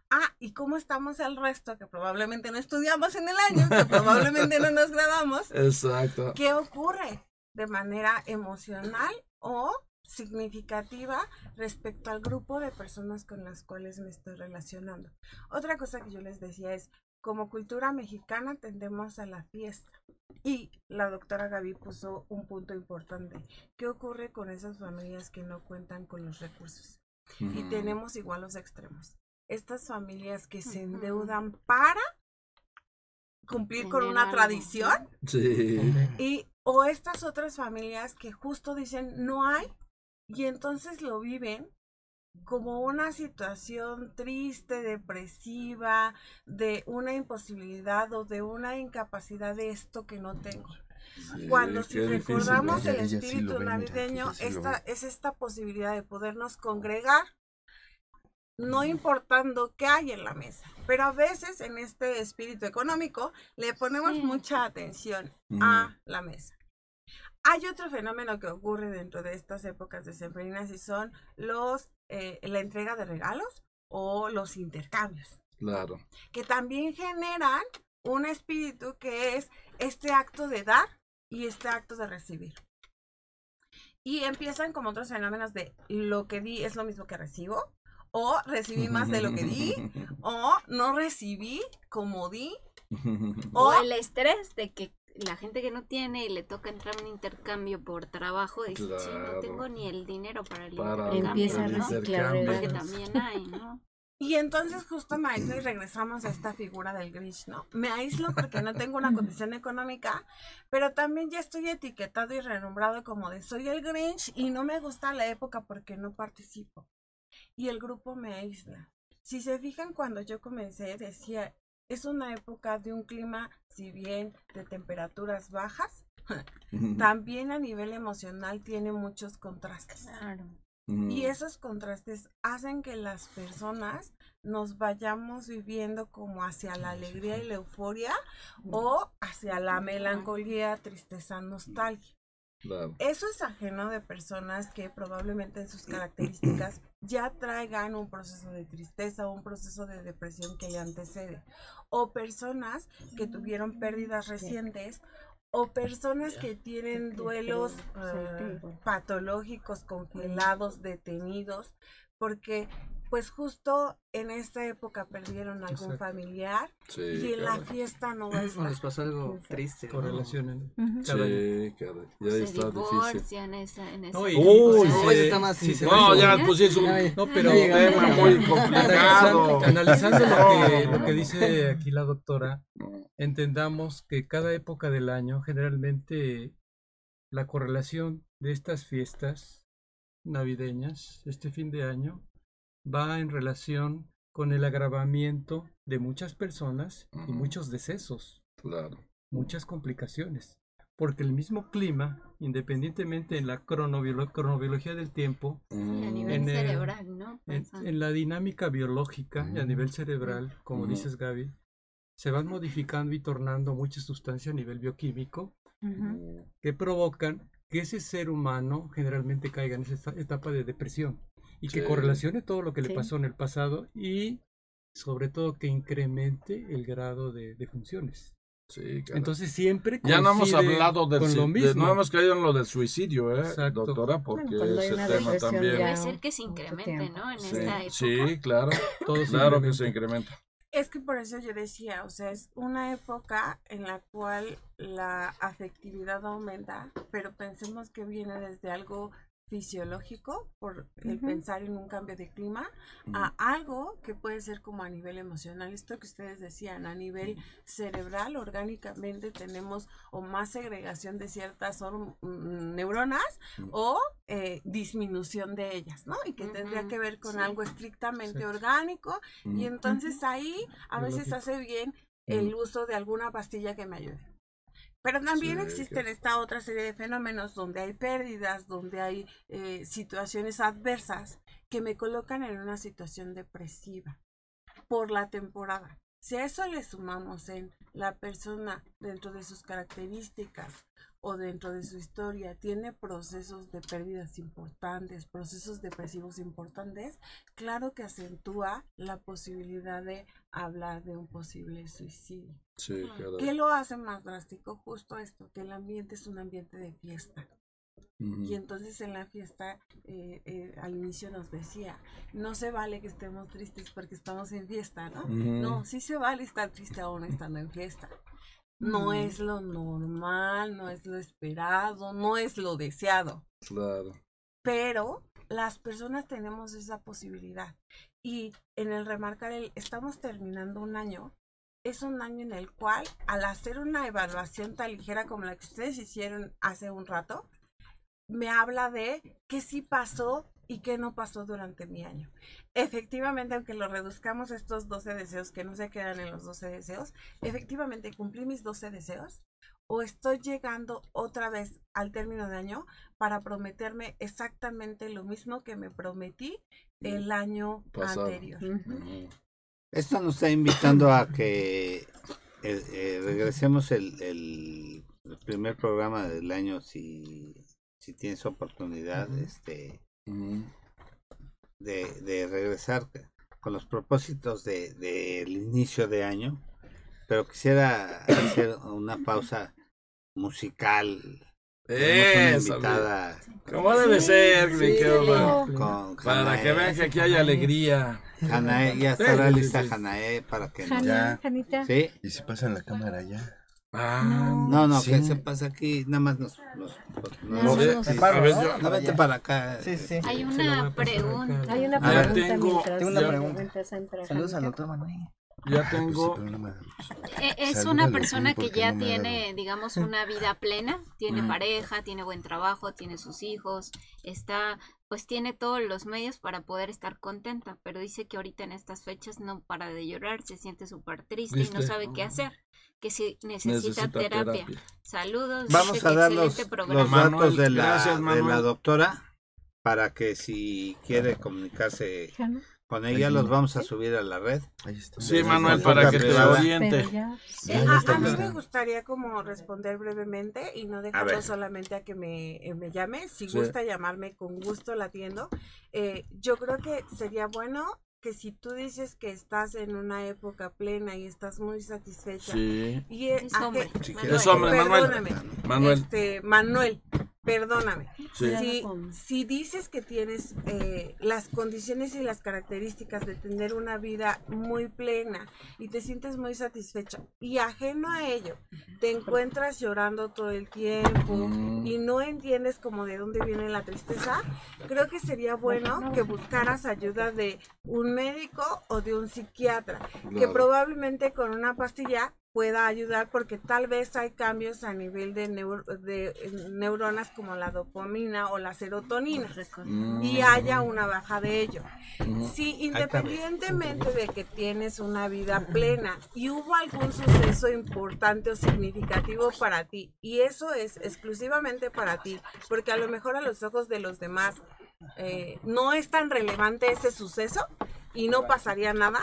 Ah, ¿y cómo estamos el resto? Que probablemente no estudiamos en el año, que probablemente no nos graduamos. Exacto. ¿Qué ocurre de manera emocional o significativa respecto al grupo de personas con las cuales me estoy relacionando. Otra cosa que yo les decía es, como cultura mexicana tendemos a la fiesta. Y la doctora Gaby puso un punto importante. ¿Qué ocurre con esas familias que no cuentan con los recursos? Y tenemos igual los extremos. Estas familias que se endeudan para cumplir con una algo. tradición Sí. y o estas otras familias que justo dicen no hay y entonces lo viven como una situación triste, depresiva, de una imposibilidad o de una incapacidad de esto que no tengo. Cuando si difícil, recordamos el sí espíritu navideño, esta, es esta posibilidad de podernos congregar, no importando qué hay en la mesa. Pero a veces en este espíritu económico le ponemos Sí. mucha atención a la mesa. Hay otro fenómeno que ocurre dentro de estas épocas decembrinas y son los eh, la entrega de regalos o los intercambios Claro. que también generan un espíritu que es este acto de dar y este acto de recibir. Y empiezan como otros fenómenos de lo que di es lo mismo que recibo, o recibí más de lo que di, [LAUGHS] o no recibí como di, [LAUGHS] O o el estrés de que la gente que no tiene y le toca entrar a un intercambio por trabajo dice, "Sí, no Claro. tengo ni el dinero para el Para intercambio. Empieza ¿no? también hay, ¿no? Y entonces justo maestro y regresamos a esta figura del Grinch, ¿no? Me aíslo porque no tengo una condición económica, pero también ya estoy etiquetado y renombrado como de soy el Grinch y no me gusta la época porque no participo. Y el grupo me aísla. Si se fijan cuando yo comencé decía, es una época de un clima, si bien de temperaturas bajas, [LAUGHS] también a nivel emocional tiene muchos contrastes. Claro. Y esos contrastes hacen que las personas nos vayamos viviendo como hacia la alegría y la euforia o hacia la melancolía, tristeza, nostalgia. Claro. Eso es ajeno de personas que probablemente en sus características ya traigan un proceso de tristeza o un proceso de depresión que le antecede. O personas que tuvieron pérdidas recientes o personas que tienen duelos eh, patológicos, congelados, detenidos, porque pues justo en esta época perdieron algún Exacto. familiar Sí, y en la caray. fiesta no va a O estar. les pasó algo triste. ¿no? Correlacionen. Ujú. cada año. Sí, caray. Ya se está difícil. divorcian esa, en esa No, y- Uy, y No, está más. No, ya, pues sí es un No, pero tema muy complicado. Analizando, lo, que, No, lo que no, dice aquí la doctora, no. entendamos que cada época del año, generalmente la correlación de estas fiestas navideñas, este fin de año, va en relación con el agravamiento de muchas personas y muchos decesos, Claro. muchas complicaciones, porque el mismo clima, independientemente en la cronobiolo- cronobiología del tiempo, Sí, a nivel En el- cerebral, ¿no? en, la dinámica biológica y a nivel cerebral, como dices Gaby, se van modificando y tornando muchas sustancias a nivel bioquímico que provocan que ese ser humano generalmente caiga en esa etapa de depresión y que correlacione todo lo que le pasó en el pasado y sobre todo que incremente el grado de, de funciones. Sí, caray. Entonces siempre ya no hemos hablado del con lo de- no hemos caído en lo del suicidio, ¿eh, Exacto. doctora? Porque ese tema también. ser que se incremente. ¿no? En Sí, esta época. sí, claro. Todo se claro que se incrementa. Es que por eso yo decía, o sea, es una época en la cual la afectividad aumenta, pero pensemos que viene desde algo fisiológico por el pensar en un cambio de clima a algo que puede ser como a nivel emocional. Esto que ustedes decían, a nivel cerebral, orgánicamente tenemos o más segregación de ciertas mm, neuronas o eh, disminución de ellas, ¿no? Y que tendría que ver con sí. algo estrictamente orgánico y entonces ahí a veces hace bien el uso de alguna pastilla que me ayude. Pero también Sí, existen esta otra serie de fenómenos donde hay pérdidas, donde hay eh, situaciones adversas que me colocan en una situación depresiva por la temporada. Si a eso le sumamos en la persona dentro de sus características o dentro de su historia tiene procesos de pérdidas importantes, procesos depresivos importantes, claro que acentúa la posibilidad de hablar de un posible suicidio. Sí, claro. ¿Qué lo hace más drástico? Justo esto, que el ambiente es un ambiente de fiesta. Y entonces en la fiesta, eh, eh, al inicio nos decía, no se vale que estemos tristes porque estamos en fiesta, ¿no? No, sí se vale estar triste aún estando en fiesta. No es lo normal, no es lo esperado, no es lo deseado Claro. pero las personas tenemos esa posibilidad. Y en el remarcar el, estamos terminando un año, es un año en el cual al hacer una evaluación tan ligera como la que ustedes hicieron hace un rato, me habla de qué sí pasó y qué no pasó durante mi año. Efectivamente, aunque lo reduzcamos a estos 12 deseos que no se quedan en los 12 deseos, efectivamente cumplí mis 12 deseos o estoy llegando otra vez al término de año para prometerme exactamente lo mismo que me prometí el año Pasado. anterior. Esto nos está invitando a que eh, eh, regresemos el primer programa del año si, si tienes oportunidad este de, de regresar con los propósitos de- del inicio de año, pero quisiera hacer una pausa musical. Tenemos una Eso, invitada Como debe ser, mi sí, querido sí. Con Para Janae. que vean que aquí hay alegría. Janae, ya estará sí, lista sí. Janae para que Ya. Janita. ¿Sí? Y si pasan la cámara ya. Ah, No, no, Sí. que se pasa aquí, nada más nos... nos, nos- No, nos- no, no. sí. a ver, yo- No, vete para acá. Sí, sí. Hay una pregunta. Hay una pregunta tengo- mientras tengo una mientras pregunta. entra Saludos al doctor Manuel. ya sí, tengo. E- Es una persona que ya tiene, digamos, una vida plena, tiene Mm. pareja, tiene buen trabajo, tiene sus hijos, está, pues tiene todos los medios para poder estar contenta, pero dice que ahorita en estas fechas no para de llorar, se siente súper triste y no sabe qué hacer, que si necesita, Necesita terapia. terapia. Saludos. Vamos a [LAUGHS] dar los, los datos Manuel, de la, gracias, de la doctora para que si quiere comunicarse con ella los vamos a subir a la red. Ahí está. Sí, Sí, Manuel, para que te oriente. Sí. Ya, ya A, a mí me gustaría como responder brevemente y no dejarlo solamente a que me, eh, me llame. Si Sí. gusta llamarme, con gusto la atiendo. Eh, yo creo que sería bueno que si tú dices que estás en una época plena y estás muy satisfecha Sí. y eh, Es hombre. Si Manuel, Es hombre, Manuel. perdóname. Manuel. Este, Manuel, perdóname. Sí. Si, dices que tienes eh, las condiciones y las características de tener una vida muy plena y te sientes muy satisfecha y ajeno a ello, te encuentras llorando todo el tiempo Mm. y no entiendes como de dónde viene la tristeza, creo que sería bueno que buscaras ayuda de un médico o de un psiquiatra que probablemente con una pastilla pueda ayudar porque tal vez hay cambios a nivel de, neur- de neuronas como la dopamina o la serotonina Mm. y haya una baja de ello. Ujú. Si independientemente de que tienes una vida plena y hubo algún suceso importante o significativo para ti, y eso es exclusivamente para ti, porque a lo mejor a los ojos de los demás eh, no es tan relevante ese suceso y no pasaría nada,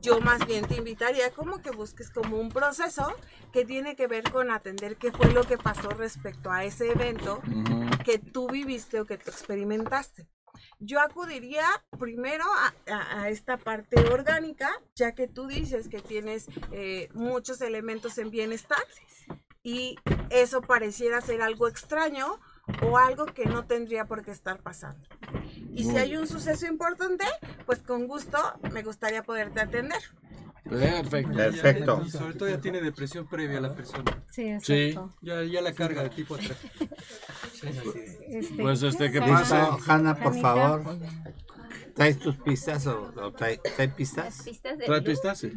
yo más bien te invitaría como que busques como un proceso que tiene que ver con atender qué fue lo que pasó respecto a ese evento que tú viviste o que tú experimentaste. Yo acudiría primero a, a- a esta parte orgánica, ya que tú dices que tienes eh, muchos elementos en bienestar y eso pareciera ser algo extraño o algo que no tendría por qué estar pasando. Y si hay un suceso importante, pues con gusto me gustaría poderte atender. Perfecto. Perfecto. Y sobre todo ya tiene depresión previa la persona. Sí, Sí. exacto. Ya, ya la carga de tipo atrás. Este, Pues este, ¿qué pasa? Hanna, por favor. ¿Traes tus pistas o, o trae, trae pistas? Pistas de ¿Trae luz. pistas? Sí.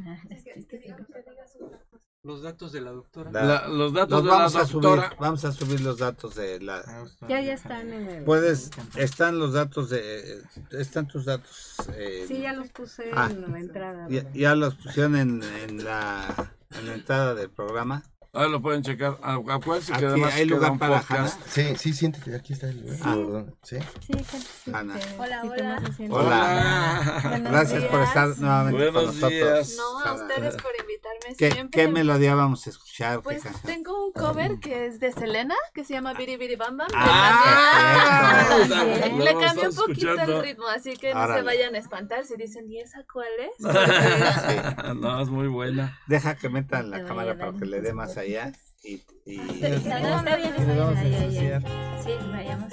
Los datos de la doctora. La- La- los datos Los de la vamos a doctora. subir, vamos a subir los datos de la... Ya, ya están en el... Puedes, están los datos de, están tus datos. eh, Sí, ya los puse Ah. en la entrada. ya, ya los pusieron en, en la, en la entrada del programa. Ahí lo pueden checar. Ah, Acuérdense que Aquí además hay lugar para podcast. Sí, sí, siéntate, aquí está el lugar. Ah. ¿Sí? Sí, Hanna. Hola, hola. Hola. Buenos Gracias por días. estar nuevamente con Buenos nosotros. días. No, a Hanna. ustedes por invitarme ¿Qué, siempre. qué melodía vamos a escuchar? ¿Qué Pues tengo un cover que es de Selena, que se llama Biri Biri Bam Bam. Le Ah. Le cambié un poquito escuchando. el ritmo, así que no se vayan a espantar si dicen, ¿y esa cuál es? [LAUGHS] [LAUGHS] No, es muy buena. Deja que metan la cámara para que le dé más allá. Y, y- Está, está bien, está bien. Ahí, ahí, ahí. Sí, vayamos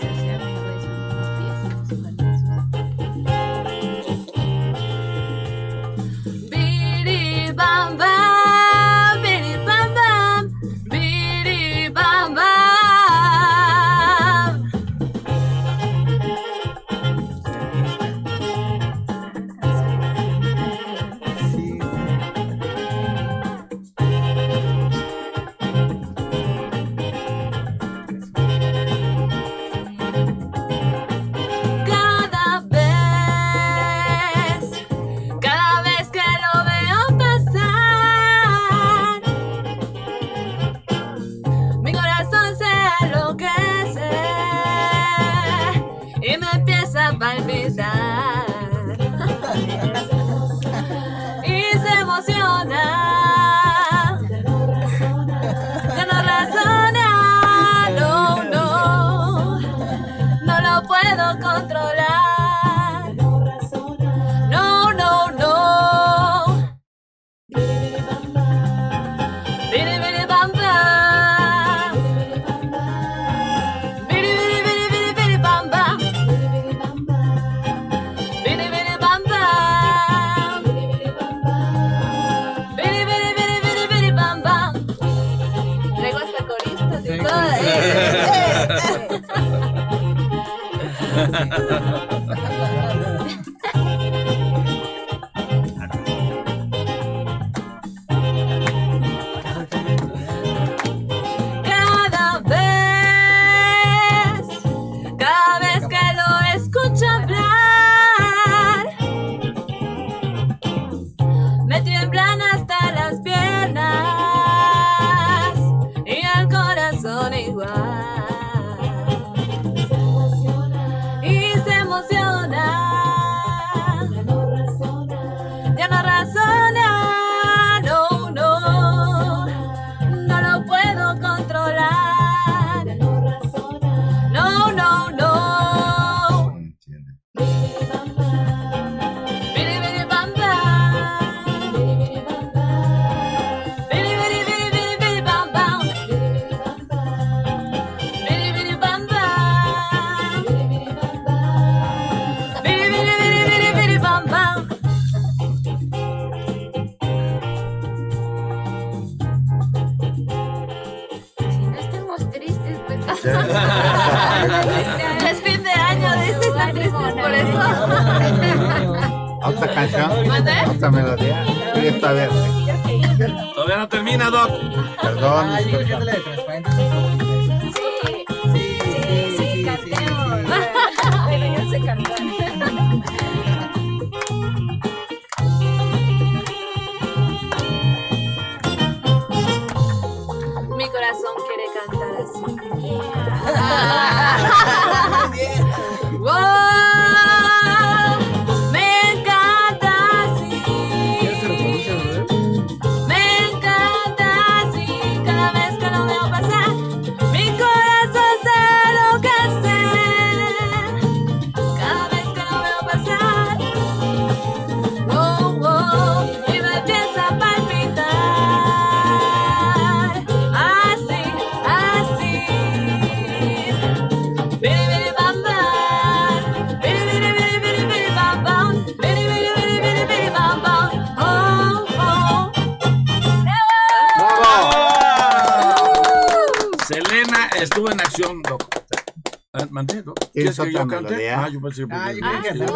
¿Quieres que yo otra cante? melodía? Ah, yo pensé que Ah, yo primero. creo que Sí, no.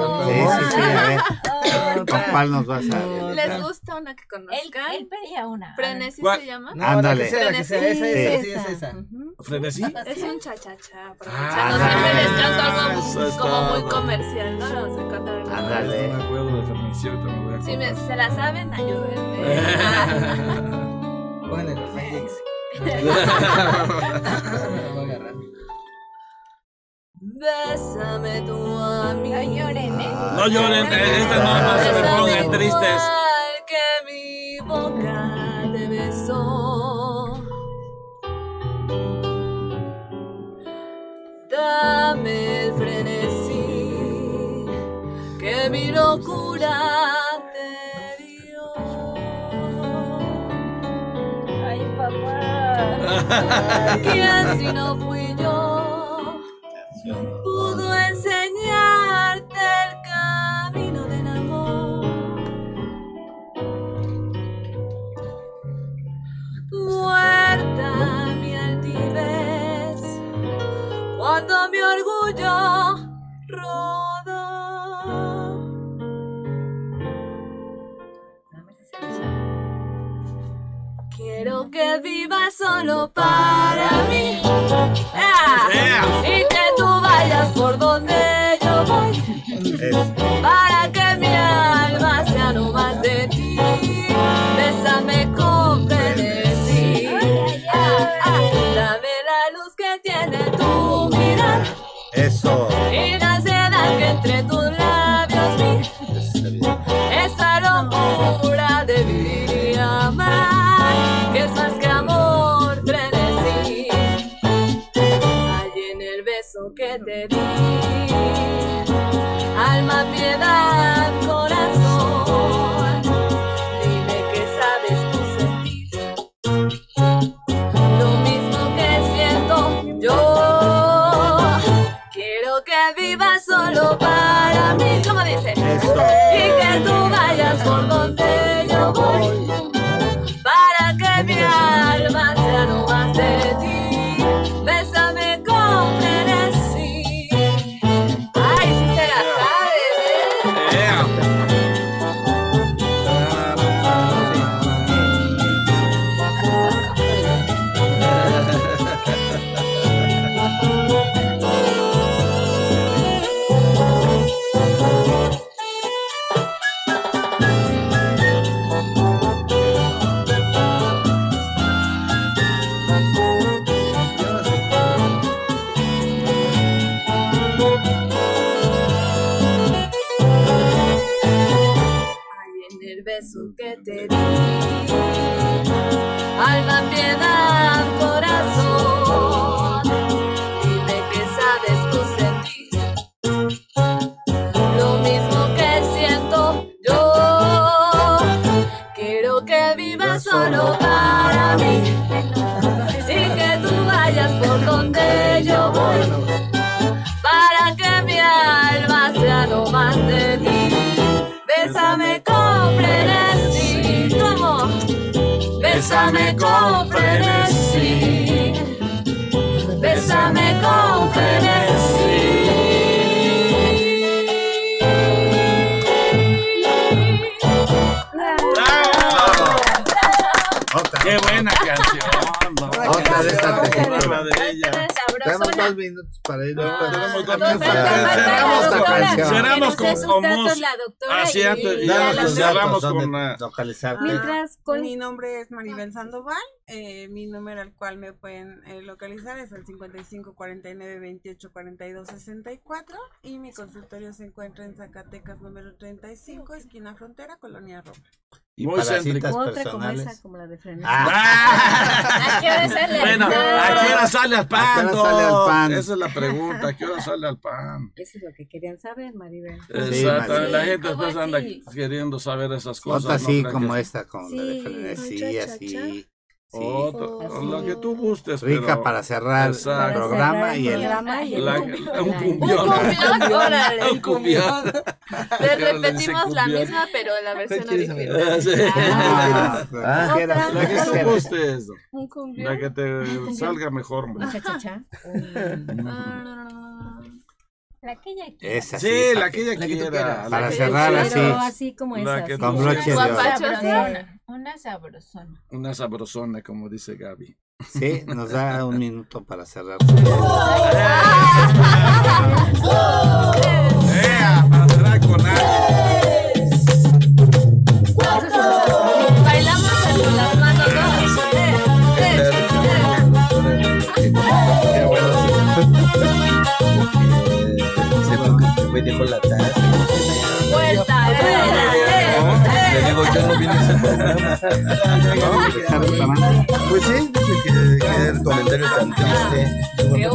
sí, sí, a ver. ¿Con cuál nos vas a ver? ¿Les gusta una que conozcan? él pedía una. Frenesí se llama. No, Ándale. esa, esa, esa. ¿Frenesí? Es un cha-cha-cha. Ah, siempre les canto algo como muy comercial, ¿no? Cantar algo. Ándale. No me acuerdo de Frenesí, ahorita me voy a Si se la saben, ayúdenme. [LAUGHS] Los. [LAUGHS] [LAUGHS] Me va a agarrar. No lloren, eh, esta no, no se me pongan tristes. que mi boca te besó. Dame el frenesí que mi locura te dio. Ay, papá. ¿Quién si no fui orgullo rodó. Quiero que vivas solo para mí. ¡Ea! ¡Ea! Y que tú vayas por donde yo voy. Para que mi alma sea no más de ti. Eso. Y la ansiedad que entre tus labios vi. Esa locura de vivir y amar, que es más que amor, frenesí. Hay en el beso que te di, Eso. Y que ¿dónde con localizarte. Mientras con Mi nombre es Maribel Sandoval. Eh, mi número al cual me pueden eh, localizar es el 55 49 28 42 64 y mi consultorio se encuentra en Zacatecas número 35, esquina frontera, Colonia Roma. Y Muy para citas otra como personales. esa, como la de frenesí. Ah. ¿A qué hora sale? Bueno, ¿a qué hora sale al ¿A qué pan? hora sale al Doc? pan? Esa es la pregunta, ¿a qué hora sale al pan? Eso es lo que querían saber, Maribel. Exacto, Maribel. la gente ¿cómo después anda así? queriendo saber esas cosas. Otra no así crean como esta, con la de Sí, frenesí, cha, cha, así. Sí. Otra, Así. lo que tú gustes, Rica pero- para cerrar Exacto. el Para programa cerrar y el. programa y el- La- la- un cumbión. cumbión, órale, Un cumbión. [LAUGHS] Le repetimos la misma, pero la versión original. Ah, sí. Ah, [LAUGHS] Ah, La que tú gustes, Un cumbión. la que te salga mejor. Ah, [LAUGHS] La que ella Esa Sí, sí, la que ella quiera. Para cerrar Pero así. así como esa. Con broche de. Una sabrosona. Una sabrosona, como dice Gaby. Sí, nos da [LAUGHS] un minuto para cerrar. [LAUGHS] ¡Ea! Para cerrar con. Bailamos con las manos dos. Qué bueno. Se toca que güey dejó la taza. eh. Vuelta, eh, Le digo, yo no vine a ese programa. Pues sí, que, que el comentario tan triste. Que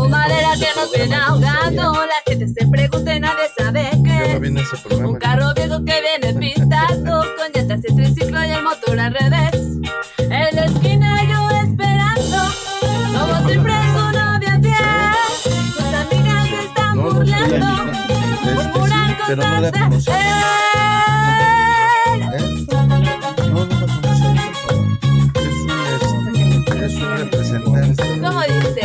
que nos viene ahogando. La gente se pregunta y nadie sabe qué. no Un carro viejo que viene pintado con llantas y triciclo y el motor al revés. En la esquina yo esperando, como siempre su novia fiel. Sus amigas se están No, no burlando. Este, murmuran sí, representante. ¿Cómo dice?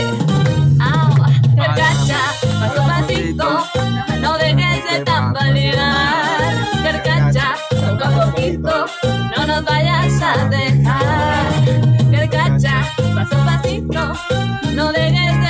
Agua, carcacha, paso pasito, no dejes de tambalear. Carcacha, poco a poquito, no nos vayas a dejar. Carcacha, paso pasito, no dejes de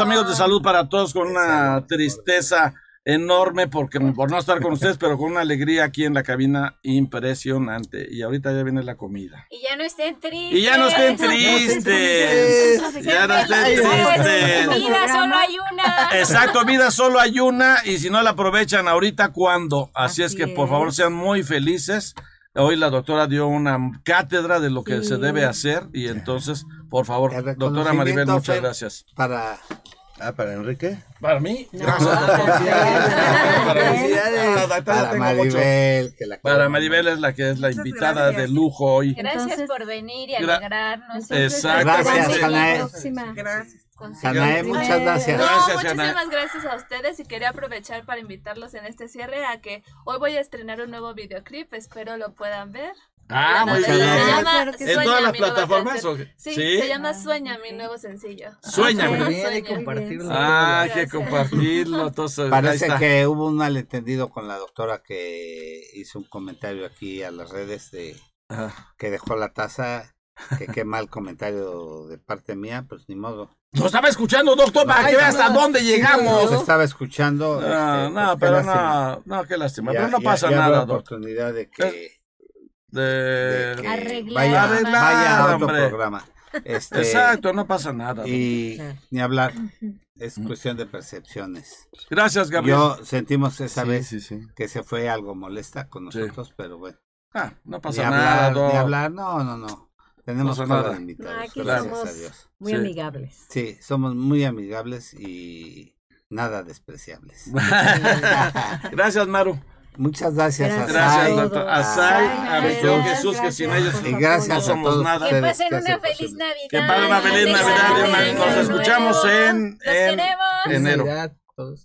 amigos de salud para todos, con una tristeza enorme porque por no estar con ustedes, pero con una alegría aquí en la cabina impresionante. Y ahorita ya viene la comida. Y ya no estén tristes. Y ya no estén tristes. Ya no estén tristes. Vida solo hay una. Exacto, vida solo hay una y si no la aprovechan ahorita, ¿cuándo? Así, es que por favor sean muy felices. Hoy la doctora dio una cátedra de lo que Sí. se debe hacer y entonces, por favor, doctora Maribel, muchas gracias. Para Ah, para Enrique. Para mí, No, gracias. [LAUGHS] para Maribel, que la Para Maribel es la que es la Muchas invitada gracias. de lujo hoy. Gracias Entonces- por venir y Gra- alegrarnos. Exactamente. Gracias. Gracias. Su- Janae, muchas gracias. No, muchísimas gracias a ustedes y quería aprovechar para invitarlos en este cierre a que hoy voy a estrenar un nuevo videoclip, espero lo puedan ver. Ah, muy bien. Se llama. ¿En Sueña, todas las plataformas? Sí, ¿Sí? se llama Sueña, mi nuevo sencillo. Sueña, Ajá, muy bien, hay que Sueña. compartirlo. Ah, hay que compartirlo. [LAUGHS] Entonces, Parece que hubo un malentendido con la doctora que hizo un comentario aquí a las redes de Ajá. que dejó la taza. Que qué mal comentario de parte mía, pues ni modo. Nos estaba escuchando, doctor, para que vea hasta dónde llegamos. Se estaba escuchando. No, este, no, pues, qué pero no, no, qué lástima. Ya- pero no ya- pasa ya nada, doctor. oportunidad de que, De... de que Arreglar. vaya, Arreglar, vaya a otro hombre. programa. Este, Exacto, no pasa nada. Y ni hablar. Es cuestión de percepciones. Gracias, Gabriel. Yo sentimos esa Sí, vez sí, sí. que se fue algo molesta con Sí. nosotros, pero bueno. Ah, no Ni pasa nada, hablar, doc. ni hablar, no, no, no. Tenemos de invitados, No, aquí gracias somos a Dios. muy Sí. amigables. Sí, somos muy amigables y nada despreciables. [LAUGHS] Gracias, Maru. Muchas gracias, a Gracias. Gracias, Sai, doctor. A a- a a Jesús, Gracias, que sin gracias, ellos y gracias no a somos todos nada. Que pasen una feliz posible. Navidad. Que pasen una feliz Navidad y nos escuchamos en, Los en queremos. enero.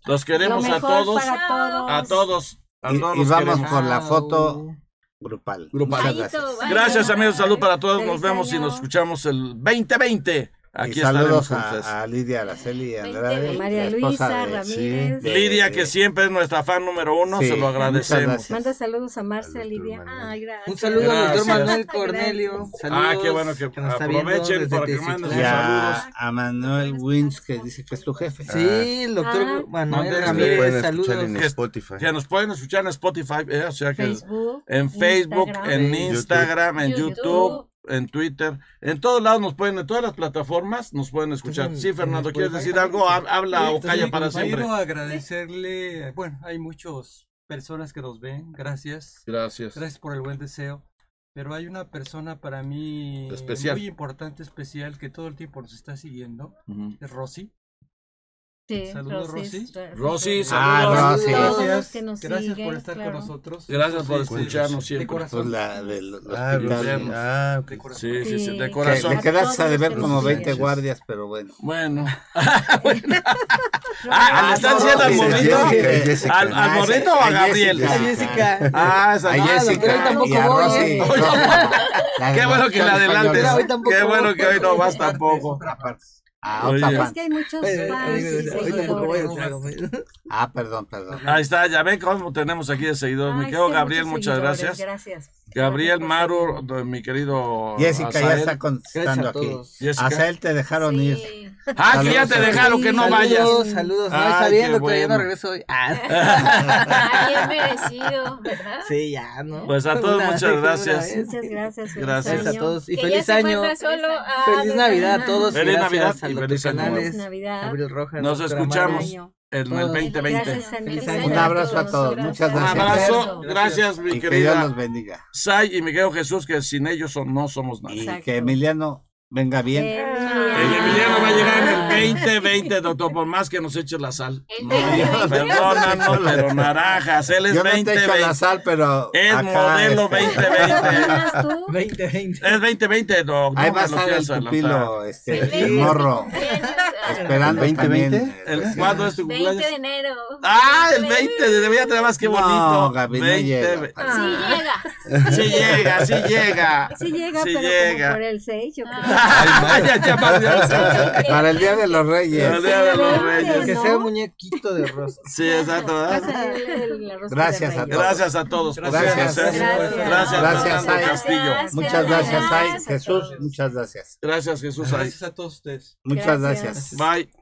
Los queremos Lo a todos. para todos. A todos. A Y, todos y los vamos queremos. por la Chao. foto grupal. Grupal. Gracias. Gracias, amigos. Salud para todos. Nos vemos y nos escuchamos el 2020. Aquí y saludos a, a Lidia Araceli Andrade. María Luisa de- Ramírez. de- Lidia, que siempre es nuestra fan número uno, Sí, se lo agradecemos. Manda saludos a Marcia, Lidia. Ay, gracias. Un saludo al doctor. Manuel Cornelio. Saludos, Ah, qué bueno que viendo aprovechen para que manden Y saludos. a, a Manuel Wins, que dice que es tu jefe. Sí, el doctor Ah. Manuel Ramírez, pueden escuchar saludos. en Que- Spotify. Que nos pueden escuchar en Spotify, eh, o sea que Facebook. en Facebook, Instagram. en. Instagram, en YouTube. YouTube, en Twitter, en todos lados nos pueden, en todas las plataformas nos pueden escuchar. Sí, Fernando, en ¿quieres decir algo? sí. Habla o Sí, calla para compañero. siempre. Quiero agradecerle, bueno, hay muchas personas que nos ven, gracias. Gracias. Gracias por el buen deseo. Pero hay una persona para mí Especial. muy importante, especial, que todo el tiempo nos está siguiendo. Es Rosy. Sí, Saludos, Rosy. Rosy, Ah, saludos. Rosy. Todos Gracias, los que nos gracias siguen, por estar claro. con nosotros. Gracias por Sí, escucharnos de siempre. corazón. Pues Ah, hospital. Rosy. Ah, ok. De corazón. Sí, sí, sí, de corazón. le quedaste a deber como nos 20 siguen. guardias, pero bueno. Bueno. [LAUGHS] Ah, ¿le están diciendo al Jessica. ¿Al, al Ah, morrito o a Gabriel? A Jessica. Ah, esa A. Jessica y a Rosy. eh. De [LAUGHS] Qué bueno que la adelantes. Qué bueno que hoy no vas tampoco. Ah, otra Oye. Es fan. que hay muchos fans. Ah, perdón, perdón. Ahí está, ya ven cómo tenemos aquí de seguidores. Mi querido sí, Gabriel, muchas gracias. Gracias. Gabriel Maru, mi querido Jessica ya Azael. está contestando aquí. todos. Jessica. A él te dejaron ir. Ah, que ya te Saludos. dejaron, que no vayas. Saludos, saludos. No, Ay, está qué bien, doctor, ya no bueno. regreso hoy. Ah. [LAUGHS] Ah, bien merecido, ¿verdad? Sí, ya, ¿no? Pues a todos Una- muchas gracias. Muchas gracias. feliz Gracias Gracias a todos y Que feliz año. Feliz Navidad a todos. Feliz gracias Navidad y feliz año nuevo. Navidad. Abril. Nos escuchamos en el Todos. 2020. Gracias, Anel. Feliz Gracias año. Un abrazo a todos. Gracias. Muchas Un gracias. abrazo, gracias mi Y que Dios querida los bendiga. Sai y mi querido Jesús, que sin ellos no somos nada. Y que Emiliano venga bien. El Emiliano va a llegar en el 2020, doctor, por más que nos eche la sal. El No, 2020. perdónanos, pero naranjas, él es Yo no te 2020. echo la sal, pero Es acá, modelo este, 2020. tú? 2020. Es 2020, doc. Ahí va a estar el pupilo, este, Sí. el morro, esperando 2020? también. eh, ¿El, ¿Cuándo es tu 20 cumpleaños? de enero. Ah, el 20 de debía tener más que bonito. No, Gaby, no 20, llega. ve- Sí llega. Sí llega, sí llega. Sí llega, Sí pero llega. como por el 6, yo creo. Ay, [LAUGHS] ya, ya, sí. Para el Día de los Reyes. El Día de los Reyes. Que sea un muñequito de rosa. Sí, exacto. Gracias a Reyes. Gracias a todos. Gracias. Gracias. Gracias. Castillo. Muchas gracias, Jesús, todos. muchas gracias. Gracias, Jesús. Gracias a todos ustedes. Muchas Gracias. gracias. Bye.